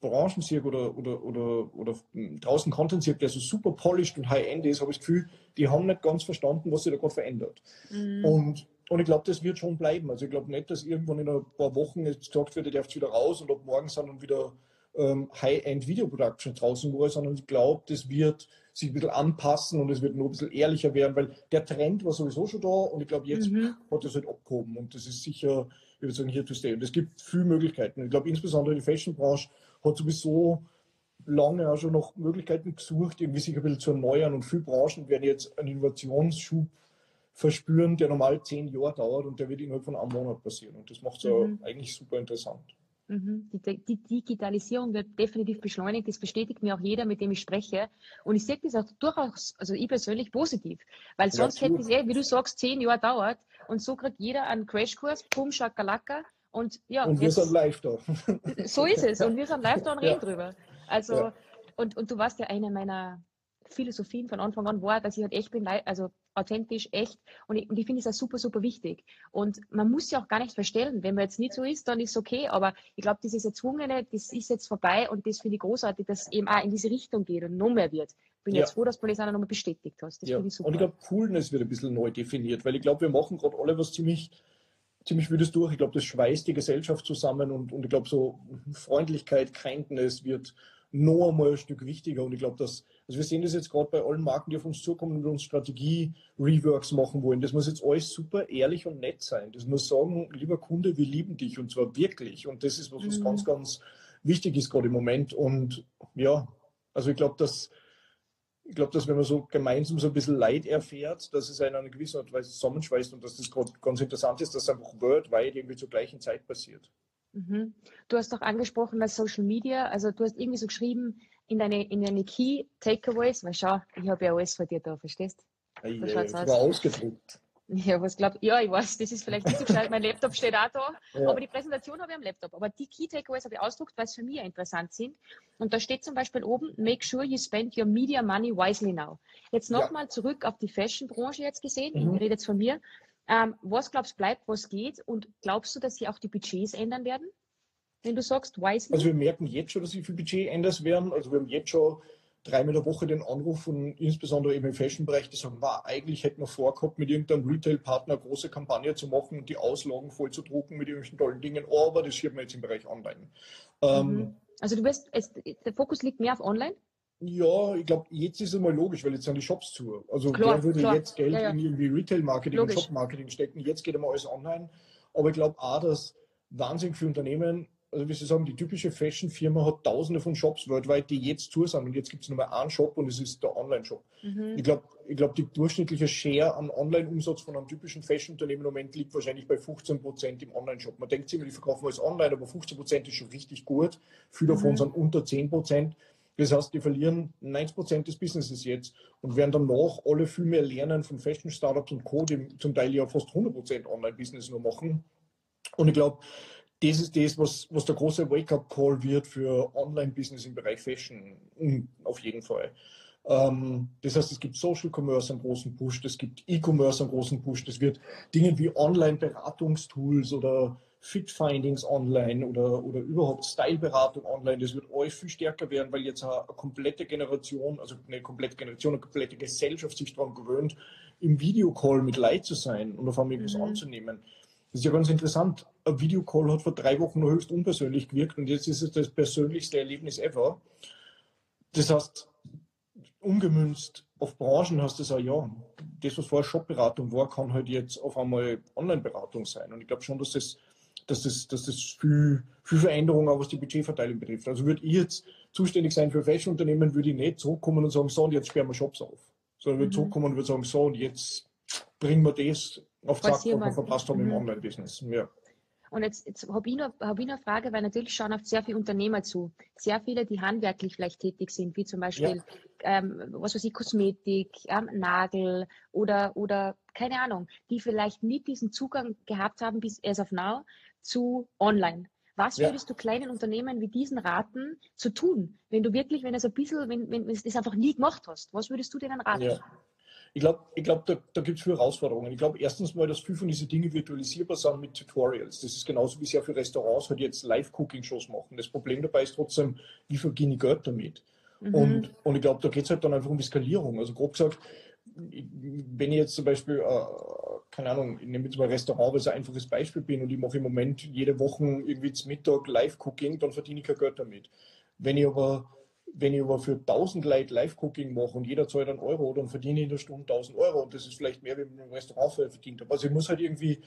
Branchensirk oder, oder, oder, oder draußen Content-Sirk, der so super polished und high-end ist, habe ich das Gefühl, die haben nicht ganz verstanden, was sich da gerade verändert. Mhm. Und, und ich glaube, das wird schon bleiben. Also ich glaube nicht, dass irgendwann in ein paar Wochen jetzt gesagt wird, ihr dürft wieder raus und ab morgen sind dann wieder ähm, High-End-Video-Production draußen war, sondern ich glaube, das wird sich ein bisschen anpassen und es wird nur ein bisschen ehrlicher werden, weil der Trend war sowieso schon da und ich glaube, jetzt mhm. hat es halt abgehoben und das ist sicher, ich würde sagen, hier to stay. Und es gibt viele Möglichkeiten. Ich glaube, insbesondere die Fashion-Branche hat sowieso lange auch schon noch Möglichkeiten gesucht, irgendwie sich ein bisschen zu erneuern und viele Branchen werden jetzt einen Innovationsschub verspüren, der normal zehn Jahre dauert und der wird innerhalb von einem Monat passieren. Und das macht es mhm. ja eigentlich super interessant. Mhm. Die, die, Digitalisierung wird definitiv beschleunigt. Das bestätigt mir auch jeder, mit dem ich spreche. Und ich sehe das auch durchaus, also ich persönlich positiv. Weil sonst ja, hätte es eh, wie du sagst, zehn Jahre dauert. Und so kriegt jeder einen Crashkurs, Pum, Shakalaka. Und ja. Und wir jetzt, sind live da. So ist es. Und wir sind live da und reden ja. drüber. Also, ja. und, und du warst ja eine meiner Philosophien von Anfang an war, dass ich halt echt bin, also authentisch, echt. Und ich, und ich finde es auch super, super wichtig. Und man muss ja auch gar nicht verstellen. Wenn man jetzt nicht so ist, dann ist es okay. Aber ich glaube, dieses Erzwungene, das ist jetzt vorbei und das finde ich großartig, dass eben auch in diese Richtung geht und noch mehr wird. Bin ja. jetzt froh, dass du das auch nochmal bestätigt hast. Das ja. finde ich super. Und ich glaube, Coolness wird ein bisschen neu definiert, weil ich glaube, wir machen gerade alle was ziemlich ziemlich wildes durch. Ich glaube, das schweißt die Gesellschaft zusammen und, und ich glaube, so Freundlichkeit, Kindness wird noch einmal ein Stück wichtiger. Und ich glaube, dass, also wir sehen das jetzt gerade bei allen Marken, die auf uns zukommen und uns Strategie-Reworks machen wollen. Das muss jetzt alles super ehrlich und nett sein. Das muss sagen, lieber Kunde, wir lieben dich und zwar wirklich. Und das ist was, was mhm. ganz, ganz wichtig ist gerade im Moment. Und ja, also ich glaube, dass ich glaube, dass wenn man so gemeinsam so ein bisschen Leid erfährt, dass es einen eine gewisse Art und Weise zusammenschweißt und dass das gerade ganz interessant ist, dass es einfach worldwide irgendwie zur gleichen Zeit passiert. Mhm. Du hast doch angesprochen, dass Social Media, also du hast irgendwie so geschrieben in deine, in deine Key Takeaways, weil schau, ich habe ja alles von dir da, verstehst? du? Ja, das war ausgedruckt. Ja, was glaubt, ja, ich weiß, das ist vielleicht nicht so gescheit, mein Laptop steht auch da, ja. aber die Präsentation habe ich am Laptop. Aber die Key Takeaways habe ich ausgedruckt, weil es für mich interessant sind. Und da steht zum Beispiel oben, make sure you spend your media money wisely now. Jetzt nochmal ja. zurück auf die Fashion-Branche jetzt gesehen, mhm. ich rede jetzt von mir. Ähm, was glaubst du bleibt, was geht? Und glaubst du, dass sich auch die Budgets ändern werden? Wenn du sagst, wisely? Also wir merken jetzt schon, dass sich viel Budget ändern werden. Also wir haben jetzt schon dreimal in der Woche den Anruf von insbesondere eben im Fashion-Bereich, die sagen, wow, eigentlich hätten wir vorgehabt, mit irgendeinem Retail-Partner eine große Kampagne zu machen und die Auslagen voll zu drucken mit irgendwelchen tollen Dingen, aber das schieben wir jetzt im Bereich Online. Ähm, mhm. also du wirst, der Fokus liegt mehr auf Online? Ja, ich glaube, jetzt ist es mal logisch, weil jetzt sind die Shops zu. Also klar, wer würde klar. jetzt Geld ja, ja. in irgendwie Retail-Marketing und Shop-Marketing stecken? Jetzt geht einmal alles online. Aber ich glaube auch, dass wahnsinnig viele Unternehmen also wie Sie sagen, die typische Fashion-Firma hat tausende von Shops weltweit, die jetzt zu sind. Und jetzt gibt es nur mal einen Shop und es ist der Online-Shop. Mhm. Ich glaube, ich glaub, die durchschnittliche Share an Online-Umsatz von einem typischen Fashion-Unternehmen im Moment liegt wahrscheinlich bei 15 Prozent im Online-Shop. Man denkt immer, die verkaufen alles online, aber 15 Prozent ist schon richtig gut. Viele davon mhm. sind unter 10 Prozent. Das heißt, die verlieren 90 Prozent des Businesses jetzt und werden danach alle viel mehr lernen von Fashion-Startups und Co., die zum Teil ja fast 100 Prozent Online-Business nur machen. Und ich glaube, das ist das, was, was der große Wake-up-Call wird für Online-Business im Bereich Fashion, auf jeden Fall. Ähm, das heißt, es gibt Social Commerce einen großen Push, es gibt E-Commerce einen großen Push, das wird Dinge wie Online-Beratungstools oder Fit-Findings online oder, oder überhaupt Style-Beratung online, das wird alles viel stärker werden, weil jetzt eine, eine komplette Generation, also eine komplette Generation, eine komplette Gesellschaft sich daran gewöhnt, im Videocall mit Leid zu sein und auf einmal etwas mhm. anzunehmen. Das ist ja ganz interessant. Ein Videocall hat vor drei Wochen noch höchst unpersönlich gewirkt und jetzt ist es das persönlichste Erlebnis ever. Das heißt, umgemünzt auf Branchen hast du es auch, ja, das, was vorher Shopberatung war, kann halt jetzt auf einmal Online-Beratung sein. Und ich glaube schon, dass das, dass das, dass das viel, viel Veränderung auch was die Budgetverteilung betrifft. Also würde ich jetzt zuständig sein für Fashion-Unternehmen, würde ich nicht zurückkommen und sagen, so, und jetzt sperren wir Shops auf. Sondern würde mhm. zurückkommen und würde sagen, so, und jetzt bringen wir das auf wir verpasst haben mhm. im Online-Business. Ja. Und jetzt, jetzt habe ich, noch, hab ich noch eine Frage, weil natürlich schauen oft sehr viele Unternehmer zu. Sehr viele, die handwerklich vielleicht tätig sind, wie zum Beispiel, ja. ähm, was weiß ich, Kosmetik, ähm, Nagel oder, oder keine Ahnung, die vielleicht nicht diesen Zugang gehabt haben bis as of now zu online. Was würdest ja. du kleinen Unternehmen wie diesen raten, zu tun, wenn du wirklich, wenn es ein bisschen, wenn, wenn, wenn du das einfach nie gemacht hast? Was würdest du denen raten? Ja. Ich glaube, ich glaub, da, da gibt es viele Herausforderungen. Ich glaube, erstens mal, dass viele von diesen Dingen virtualisierbar sind mit Tutorials. Das ist genauso, wie ja für Restaurants halt jetzt Live-Cooking-Shows machen. Das Problem dabei ist trotzdem, wie verdiene ich Geld damit? Mhm. Und, und ich glaube, da geht es halt dann einfach um die Skalierung. Also grob gesagt, wenn ich jetzt zum Beispiel, äh, keine Ahnung, ich nehme jetzt mal ein Restaurant, weil es ein einfaches Beispiel bin und ich mache im Moment jede Woche irgendwie zum Mittag Live-Cooking, dann verdiene ich kein Geld damit. Wenn ich aber wenn ich aber für 1000 Leute Live-Cooking mache und jeder zahlt einen Euro, dann verdiene ich in der Stunde 1000 Euro und das ist vielleicht mehr, wie ich im Restaurant vorher verdient habe. Also ich muss halt irgendwie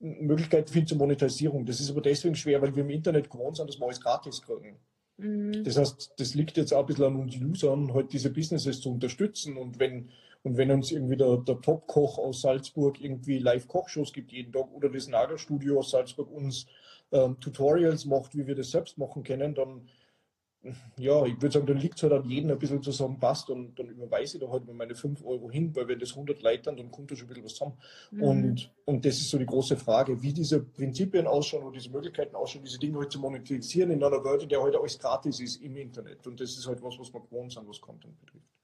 Möglichkeiten finden zur Monetarisierung. Das ist aber deswegen schwer, weil wir im Internet gewohnt sind, dass wir alles gratis kriegen. Mhm. Das heißt, das liegt jetzt auch ein bisschen an uns Usern, halt diese Businesses zu unterstützen und wenn und wenn uns irgendwie der, der Top-Koch aus Salzburg irgendwie Live-Kochshows gibt jeden Tag oder das Nagelstudio aus Salzburg uns ähm, Tutorials macht, wie wir das selbst machen können, dann ja, ich würde sagen, dann liegt es halt an jedem ein bisschen zu sagen, passt, und dann überweise ich da halt mal meine 5 Euro hin, weil wenn das 100 Leute dann kommt da schon ein bisschen was zusammen. Mhm. Und, und das ist so die große Frage, wie diese Prinzipien ausschauen oder diese Möglichkeiten ausschauen, diese Dinge halt zu monetarisieren in einer Welt, in der heute halt alles gratis ist im Internet. Und das ist halt was, was wir gewohnt sind, was Content betrifft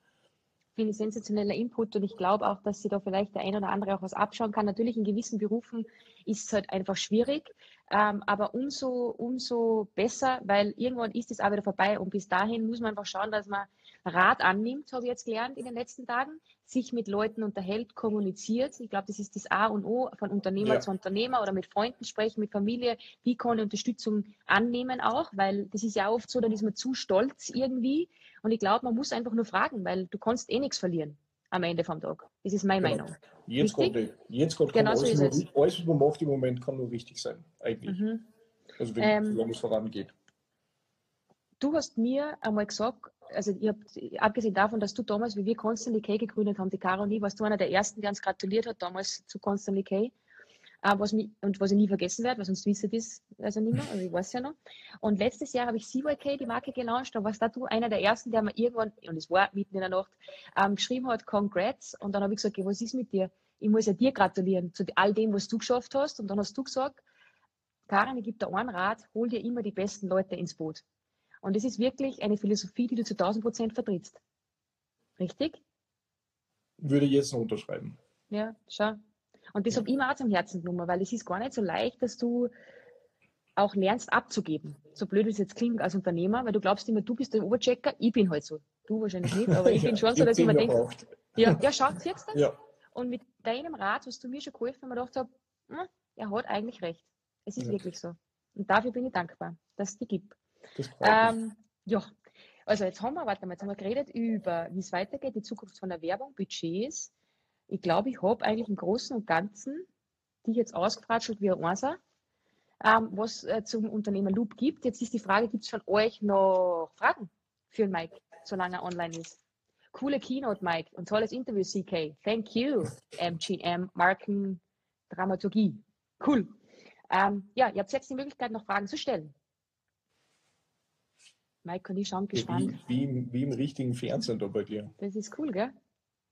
finde ich sensationeller Input und ich glaube auch, dass sie da vielleicht der ein oder andere auch was abschauen kann. Natürlich in gewissen Berufen ist es halt einfach schwierig, ähm, aber umso, umso besser, weil irgendwann ist es auch wieder vorbei und bis dahin muss man einfach schauen, dass man Rat annimmt, habe ich jetzt gelernt in den letzten Tagen, sich mit Leuten unterhält, kommuniziert. Ich glaube, das ist das A und O von Unternehmer ja. zu Unternehmer oder mit Freunden sprechen, mit Familie. Wie kann ich Unterstützung annehmen auch? Weil das ist ja oft so, dann ist man zu stolz irgendwie. Und ich glaube, man muss einfach nur fragen, weil du kannst eh nichts verlieren am Ende vom Tag. Das ist meine genau. Meinung. Jetzt Richtig? kommt, jetzt kommt genau alles, so alles, was man macht im Moment, kann nur richtig sein, eigentlich. Mhm. Also wenn ähm, es vorangeht. Du hast mir einmal gesagt, also ich hab, abgesehen davon, dass du damals, wie wir Constantly K gegründet haben, die Caro und ich, warst du einer der ersten, der uns gratuliert hat, damals zu Constantly K. Uh, was mich, und was ich nie vergessen werde, weil sonst wisst ihr das also nicht mehr, also ich weiß ja noch. Und letztes Jahr habe ich CYK, die Marke, gelauncht, da warst da du einer der ersten, der mir irgendwann, und es war mitten in der Nacht, ähm, geschrieben hat, Congrats. Und dann habe ich gesagt, okay, was ist mit dir? Ich muss ja dir gratulieren zu all dem, was du geschafft hast. Und dann hast du gesagt, Karin, ich gebe dir einen Rat, hol dir immer die besten Leute ins Boot. Und das ist wirklich eine Philosophie, die du zu 1000 Prozent vertrittst. Richtig? Würde ich jetzt noch unterschreiben. Ja, schau. Und das ja. habe ich mir auch zum Herzen genommen, weil es ist gar nicht so leicht, dass du auch lernst abzugeben. So blöd wie es jetzt klingt als Unternehmer, weil du glaubst immer, du bist der Oberchecker, ich bin halt so. Du wahrscheinlich nicht, aber ich bin schon so, dass ich mir denke, ja, ja, schau, siehst du? Ja. Und mit deinem Rat, was du mir schon geholfen hast, mir gedacht habe, hm, er hat eigentlich recht. Es ist ja. wirklich so. Und dafür bin ich dankbar, dass es die gibt. Ähm, ja, also jetzt haben wir, warte mal, jetzt haben wir geredet über, wie es weitergeht, die Zukunft von der Werbung, Budgets. Ich glaube, ich habe eigentlich im Großen und Ganzen die jetzt ausgefratschelt wie ein Einser, ähm, was äh, zum Unternehmer Loop gibt. Jetzt ist die Frage, gibt es von euch noch Fragen für Mike, solange er online ist? Coole Keynote, Mike, und tolles Interview, CK. Thank you, MGM Marken Dramaturgie. Cool. Ähm, ja, ihr habt jetzt die Möglichkeit, noch Fragen zu stellen. Mike und ich schauen gespannt. Wie, wie, im, wie im richtigen Fernsehen da bei dir. Das ist cool, gell?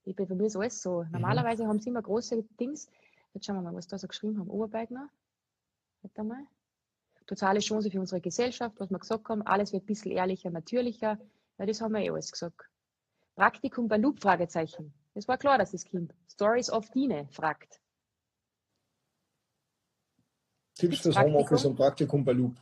Ich, bei mir ist alles so. Mhm. Normalerweise mhm. haben sie immer große Dings. Jetzt schauen wir mal, was da so geschrieben haben. Oberbeigner. Warte mal. Totale Chance für unsere Gesellschaft, was wir gesagt haben. Alles wird ein bisschen ehrlicher, natürlicher. Ja, das haben wir eh alles gesagt. Praktikum bei Loop? Fragezeichen. Das war klar, dass das Kind. Stories of Dine fragt. Tipps fürs Homeoffice und Praktikum bei Loop.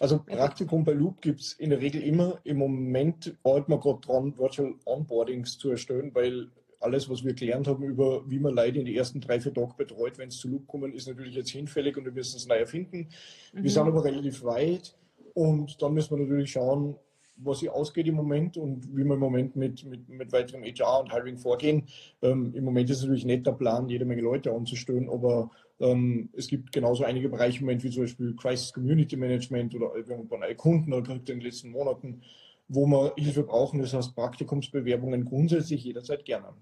Also Praktikum bei Loop gibt es in der Regel immer. Im Moment arbeiten wir gerade dran, Virtual Onboardings zu erstellen, weil alles, was wir gelernt haben über, wie man Leute in die ersten drei, vier Tage betreut, wenn es zu Loop kommen, ist natürlich jetzt hinfällig und wir müssen es neu erfinden. Mhm. Wir sind aber relativ weit und dann müssen wir natürlich schauen, was sich ausgeht im Moment und wie wir im Moment mit, mit, mit weiterem HR und Hiring vorgehen. Ähm, Im Moment ist es natürlich nicht der Plan, jede Menge Leute anzustellen, aber ähm, es gibt genauso einige Bereiche wie zum Beispiel Crisis Community Management oder wir haben Kunden gekriegt in den letzten Monaten, wo wir Hilfe brauchen. Das heißt, Praktikumsbewerbungen grundsätzlich jederzeit gerne.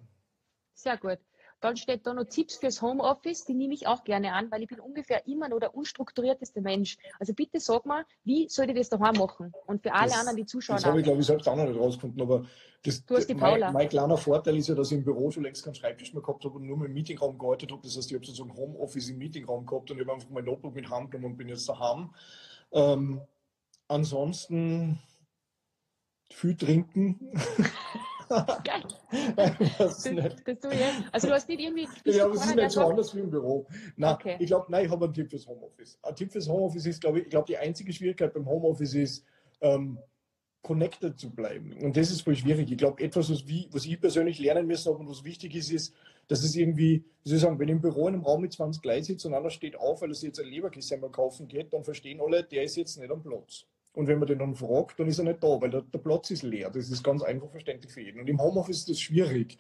Sehr gut. Dann steht da noch Tipps fürs Homeoffice, die nehme ich auch gerne an, weil ich bin ungefähr immer noch der unstrukturierteste Mensch. Also bitte sag mal, wie soll ich das daheim machen? Und für alle das, anderen, die zuschauen. Das habe ich, glaube ich, selbst auch noch nicht rausgefunden, aber das, du hast die Paula. Mein, mein, kleiner Vorteil ist ja, dass ich im Büro schon längst keinen Schreibtisch mehr gehabt habe und nur mit dem Meetingraum gearbeitet habe. Das heißt, ich habe sozusagen Homeoffice im Meetingraum gehabt und ich habe einfach mein Notebook mit Hand und bin jetzt daheim. Ähm, ansonsten viel trinken. Geil. das, das, du, ja. Also du hast nicht irgendwie. Ja, aber es ist nicht so anders wie im Büro. Nein, okay. ich glaube, nein, ich habe einen Tipp fürs Homeoffice. Ein Tipp fürs Homeoffice ist, glaube ich, ich glaube, die einzige Schwierigkeit beim Homeoffice ist, ähm, connected zu bleiben. Und das ist voll schwierig. Ich glaube, etwas, was, wie, was ich persönlich lernen müssen habe und was wichtig ist, ist, dass es irgendwie, wie soll ich sagen, wenn ich im Büro in einem Raum mit 20 Leuten sitze und einer steht auf, weil er sich jetzt ein Leberkissen kaufen geht, dann verstehen alle, der ist jetzt nicht am Platz. Und wenn man den dann fragt, dann ist er nicht da, weil der, der Platz ist leer. Das ist ganz einfach verständlich für jeden. Und im Homeoffice ist das schwierig.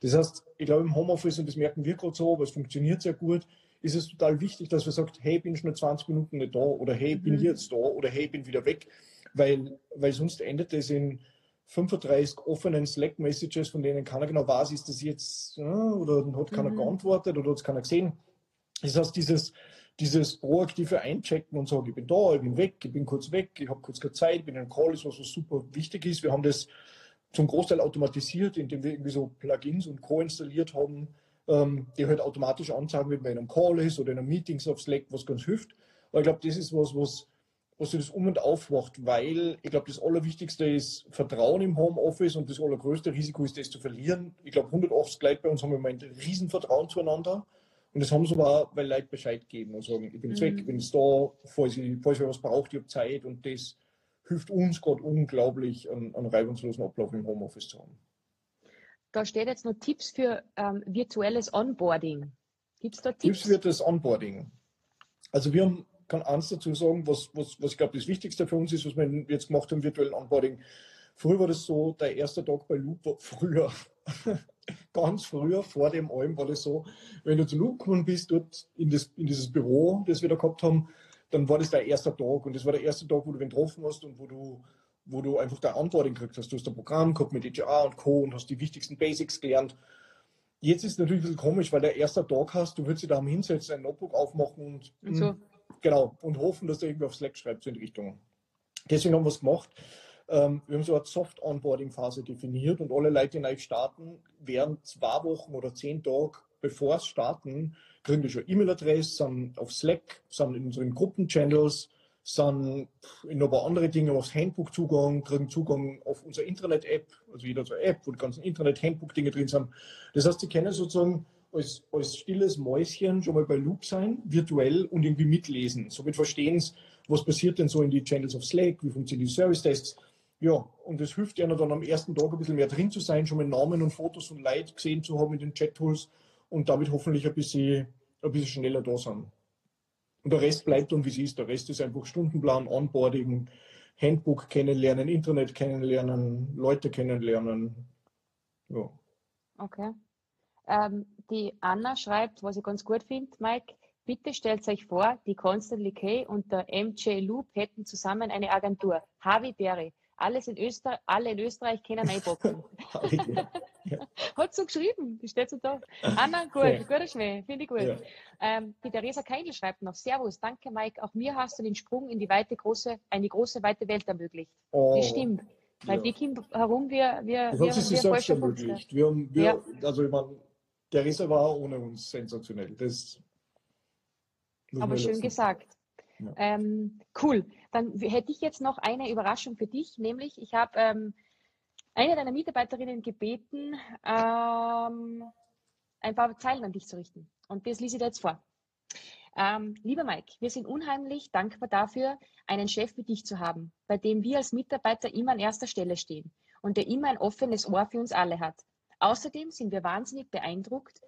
Das heißt, ich glaube, im Homeoffice, und das merken wir gerade so, aber es funktioniert sehr gut, ist es total wichtig, dass wir sagt, hey, bin schon 20 Minuten nicht da oder hey, bin mhm. jetzt da oder hey, bin wieder weg, weil, weil sonst endet es in 35 offenen Slack-Messages, von denen keiner genau weiß, ist das jetzt, oder hat keiner mhm. geantwortet oder hat es keiner gesehen. Das heißt, dieses, dieses proaktive Einchecken und sagen, ich bin da, ich bin weg, ich bin kurz weg, ich habe kurz keine Zeit, ich bin in einem Call, ist was, was super wichtig ist. Wir haben das zum Großteil automatisiert, indem wir irgendwie so Plugins und Co. installiert haben, ähm, die halt automatisch anzeigen, wenn man in einem Call ist oder in einem Meetings auf Slack, was ganz hilft. Aber ich glaube, das ist was, was, was sich das um und aufwacht, weil ich glaube, das Allerwichtigste ist Vertrauen im Homeoffice und das allergrößte Risiko ist, das zu verlieren. Ich glaube, 180 Leute bei uns haben im Moment Riesenvertrauen zueinander. Und das haben sie aber auch, weil Leute Bescheid geben und sagen, ich bin jetzt mhm. weg, ich bin jetzt da, falls ich, falls ich was braucht, ich habe Zeit und das hilft uns gerade unglaublich, einen, einen reibungslosen Ablauf im Homeoffice zu haben. Da steht jetzt noch Tipps für ähm, virtuelles Onboarding. Gibt es da Tipps? Tipps für das Onboarding. Also wir haben, kann eins dazu sagen, was, was, was ich glaube das Wichtigste für uns ist, was wir jetzt gemacht haben, virtuellen Onboarding. Früher war das so, der erste Tag bei Loop war früher ganz früher, vor dem allem, war das so, wenn du zu Loop gekommen bist, dort in, das, in dieses Büro, das wir da gehabt haben, dann war das der erste Tag. Und das war der erste Tag, wo du wen getroffen hast und wo du, wo du einfach dein Antworten gekriegt hast. Du hast ein Programm gehabt mit HR und Co. und hast die wichtigsten Basics gelernt. Jetzt ist es natürlich ein bisschen komisch, weil der erste Tag hast, du würdest dich da hinsetzen, ein Notebook aufmachen und, und so. genau, und hoffen, dass du irgendwie auf Slack schreibst in die Richtung. Deswegen haben wir es gemacht. Ähm, wir haben so eine Soft-Onboarding-Phase definiert und alle Leute, die neu starten, während zwei Wochen oder zehn Tage, bevor es starten, kriegen die schon E-Mail-Adresse, sind auf Slack, sind in unseren Gruppenchannels, sind in ein paar andere Dinge aufs Handbook Zugang, kriegen Zugang auf unsere Internet-App, also jeder so eine App, wo die ganzen Internet-Handbook-Dinge drin sind. Das heißt, sie können sozusagen als, als stilles Mäuschen schon mal bei Loop sein, virtuell und irgendwie mitlesen. Somit verstehen sie, was passiert denn so in die Channels auf Slack, wie funktionieren die Service-Tests ja, und es hilft einer dann am ersten Tag ein bisschen mehr drin zu sein, schon mal Namen und Fotos und Leid gesehen zu haben in den Chat-Tools und damit hoffentlich ein bisschen, ein bisschen schneller da sind. Und der Rest bleibt dann, wie es ist. Der Rest ist einfach Stundenplan, Onboarding, Handbook kennenlernen, Internet kennenlernen, Leute kennenlernen. Ja. Okay. Ähm, die Anna schreibt, was ich ganz gut finde, Mike, bitte stellt euch vor, die Constantly K und der MJ Loop hätten zusammen eine Agentur. Harvey Berry. Alles in Österreich, alle in Österreich kennen einbocken. Hat so geschrieben, die steht so da. Anna, gut, ja. guter Schmäh, finde ich gut. Ja. Ähm, die Theresa Keindl schreibt noch, Servus, danke Mike, auch mir hast du den Sprung in die weite, große, eine große, weite Welt ermöglicht. Oh. Das stimmt. Weil ja. die Kinder herum, wir, wir, das wir, hat sie wir selbst ermöglicht. Wir haben, wir, ja. Also ich meine, Theresa war ohne uns sensationell. Das Aber schön gesagt. Ähm, cool. Dann hätte ich jetzt noch eine Überraschung für dich, nämlich ich habe ähm, eine deiner Mitarbeiterinnen gebeten, ähm, ein paar Zeilen an dich zu richten. Und das lese ich dir jetzt vor. Ähm, lieber Mike, wir sind unheimlich dankbar dafür, einen Chef wie dich zu haben, bei dem wir als Mitarbeiter immer an erster Stelle stehen und der immer ein offenes Ohr für uns alle hat. Außerdem sind wir wahnsinnig beeindruckt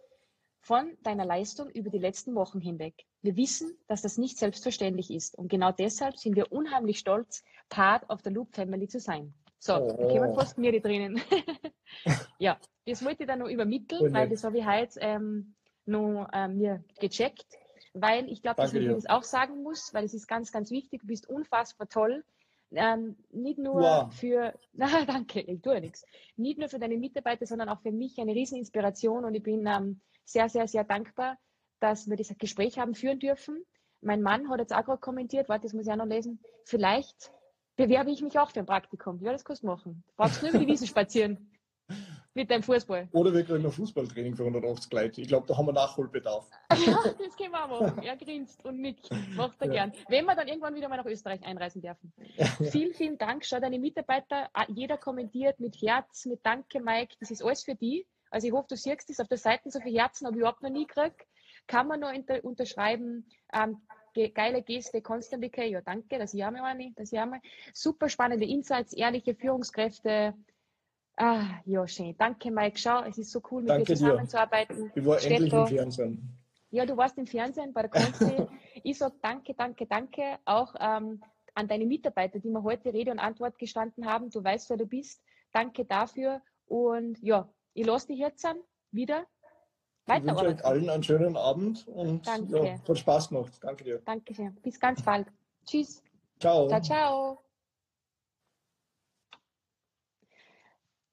von deiner Leistung über die letzten Wochen hinweg. Wir wissen, dass das nicht selbstverständlich ist und genau deshalb sind wir unheimlich stolz, Part of the Loop Family zu sein. So, oh. da kommen fast mir die drinnen. ja, das wollte ich dann noch übermitteln, oh, weil das habe ich heute ähm, noch ähm, mir gecheckt, weil ich glaube, dass ich das auch sagen muss, weil es ist ganz, ganz wichtig. Du bist unfassbar toll. Ähm, nicht nur wow. für, na, danke, ich tue nichts. Nicht nur für deine Mitarbeiter, sondern auch für mich eine Rieseninspiration und ich bin ähm, sehr, sehr, sehr dankbar, dass wir dieses Gespräch haben führen dürfen. Mein Mann hat jetzt auch gerade kommentiert, warte, das muss ich auch noch lesen. Vielleicht bewerbe ich mich auch für ein Praktikum. Ja, das kannst du machen. Du brauchst nur über die Wiese spazieren. Mit deinem Fußball. Oder wir kriegen ein Fußballtraining für 180 Leute. Ich glaube, da haben wir Nachholbedarf. ja, das können wir auch machen. Er grinst und nickt. Macht er ja. gern. Wenn wir dann irgendwann wieder mal nach Österreich einreisen dürfen. Ja. Vielen, vielen Dank. Schau deine Mitarbeiter. Jeder kommentiert mit Herz, mit Danke, Mike. Das ist alles für die. Also ich hoffe, du siehst es auf der Seite, so viele Herzen habe ich überhaupt noch nie gekriegt. Kann man noch unter, unterschreiben. Ähm, ge geile Geste, Constantly K. Ja, danke, das haben wir eine, das haben wir. Super spannende Insights, ehrliche Führungskräfte. Ah, ja, schön. Danke, Mike. Schau, es ist so cool, mit danke dir zusammenzuarbeiten. Ich war Steht endlich im Fernsehen. Ja, du warst im Fernsehen bei der Constantly. ich sage danke, danke, danke. Auch ähm, an deine Mitarbeiter, die mir heute Rede und Antwort gestanden haben. Du weißt, wer du bist. Danke dafür. Und ja, ich lasse dich jetzt an, wieder weiter. Ich wünsche euch allen einen schönen Abend und Danke. Ja, hat Spaß gemacht. Danke dir. Danke sehr. Bis ganz bald. Tschüss. Ciao. Ciao, ciao.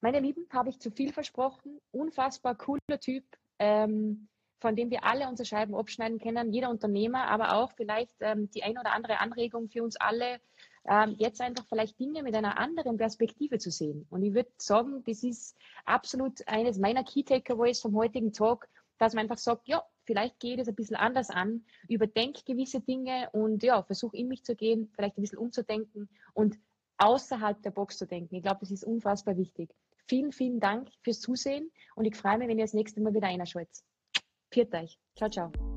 Meine Lieben, habe ich zu viel versprochen. Unfassbar cooler Typ, ähm, von dem wir alle unsere Scheiben abschneiden können. Jeder Unternehmer, aber auch vielleicht ähm, die ein oder andere Anregung für uns alle, ähm, jetzt einfach vielleicht Dinge mit einer anderen Perspektive zu sehen. Und ich würde sagen, das ist absolut eines meiner Key Takeaways vom heutigen Talk, dass man einfach sagt, ja, vielleicht geht es ein bisschen anders an, überdenk gewisse Dinge und ja, versuch in mich zu gehen, vielleicht ein bisschen umzudenken und außerhalb der Box zu denken. Ich glaube, das ist unfassbar wichtig. Vielen, vielen Dank fürs Zusehen und ich freue mich, wenn ihr das nächste Mal wieder einschaltet. Viert euch. Ciao, ciao.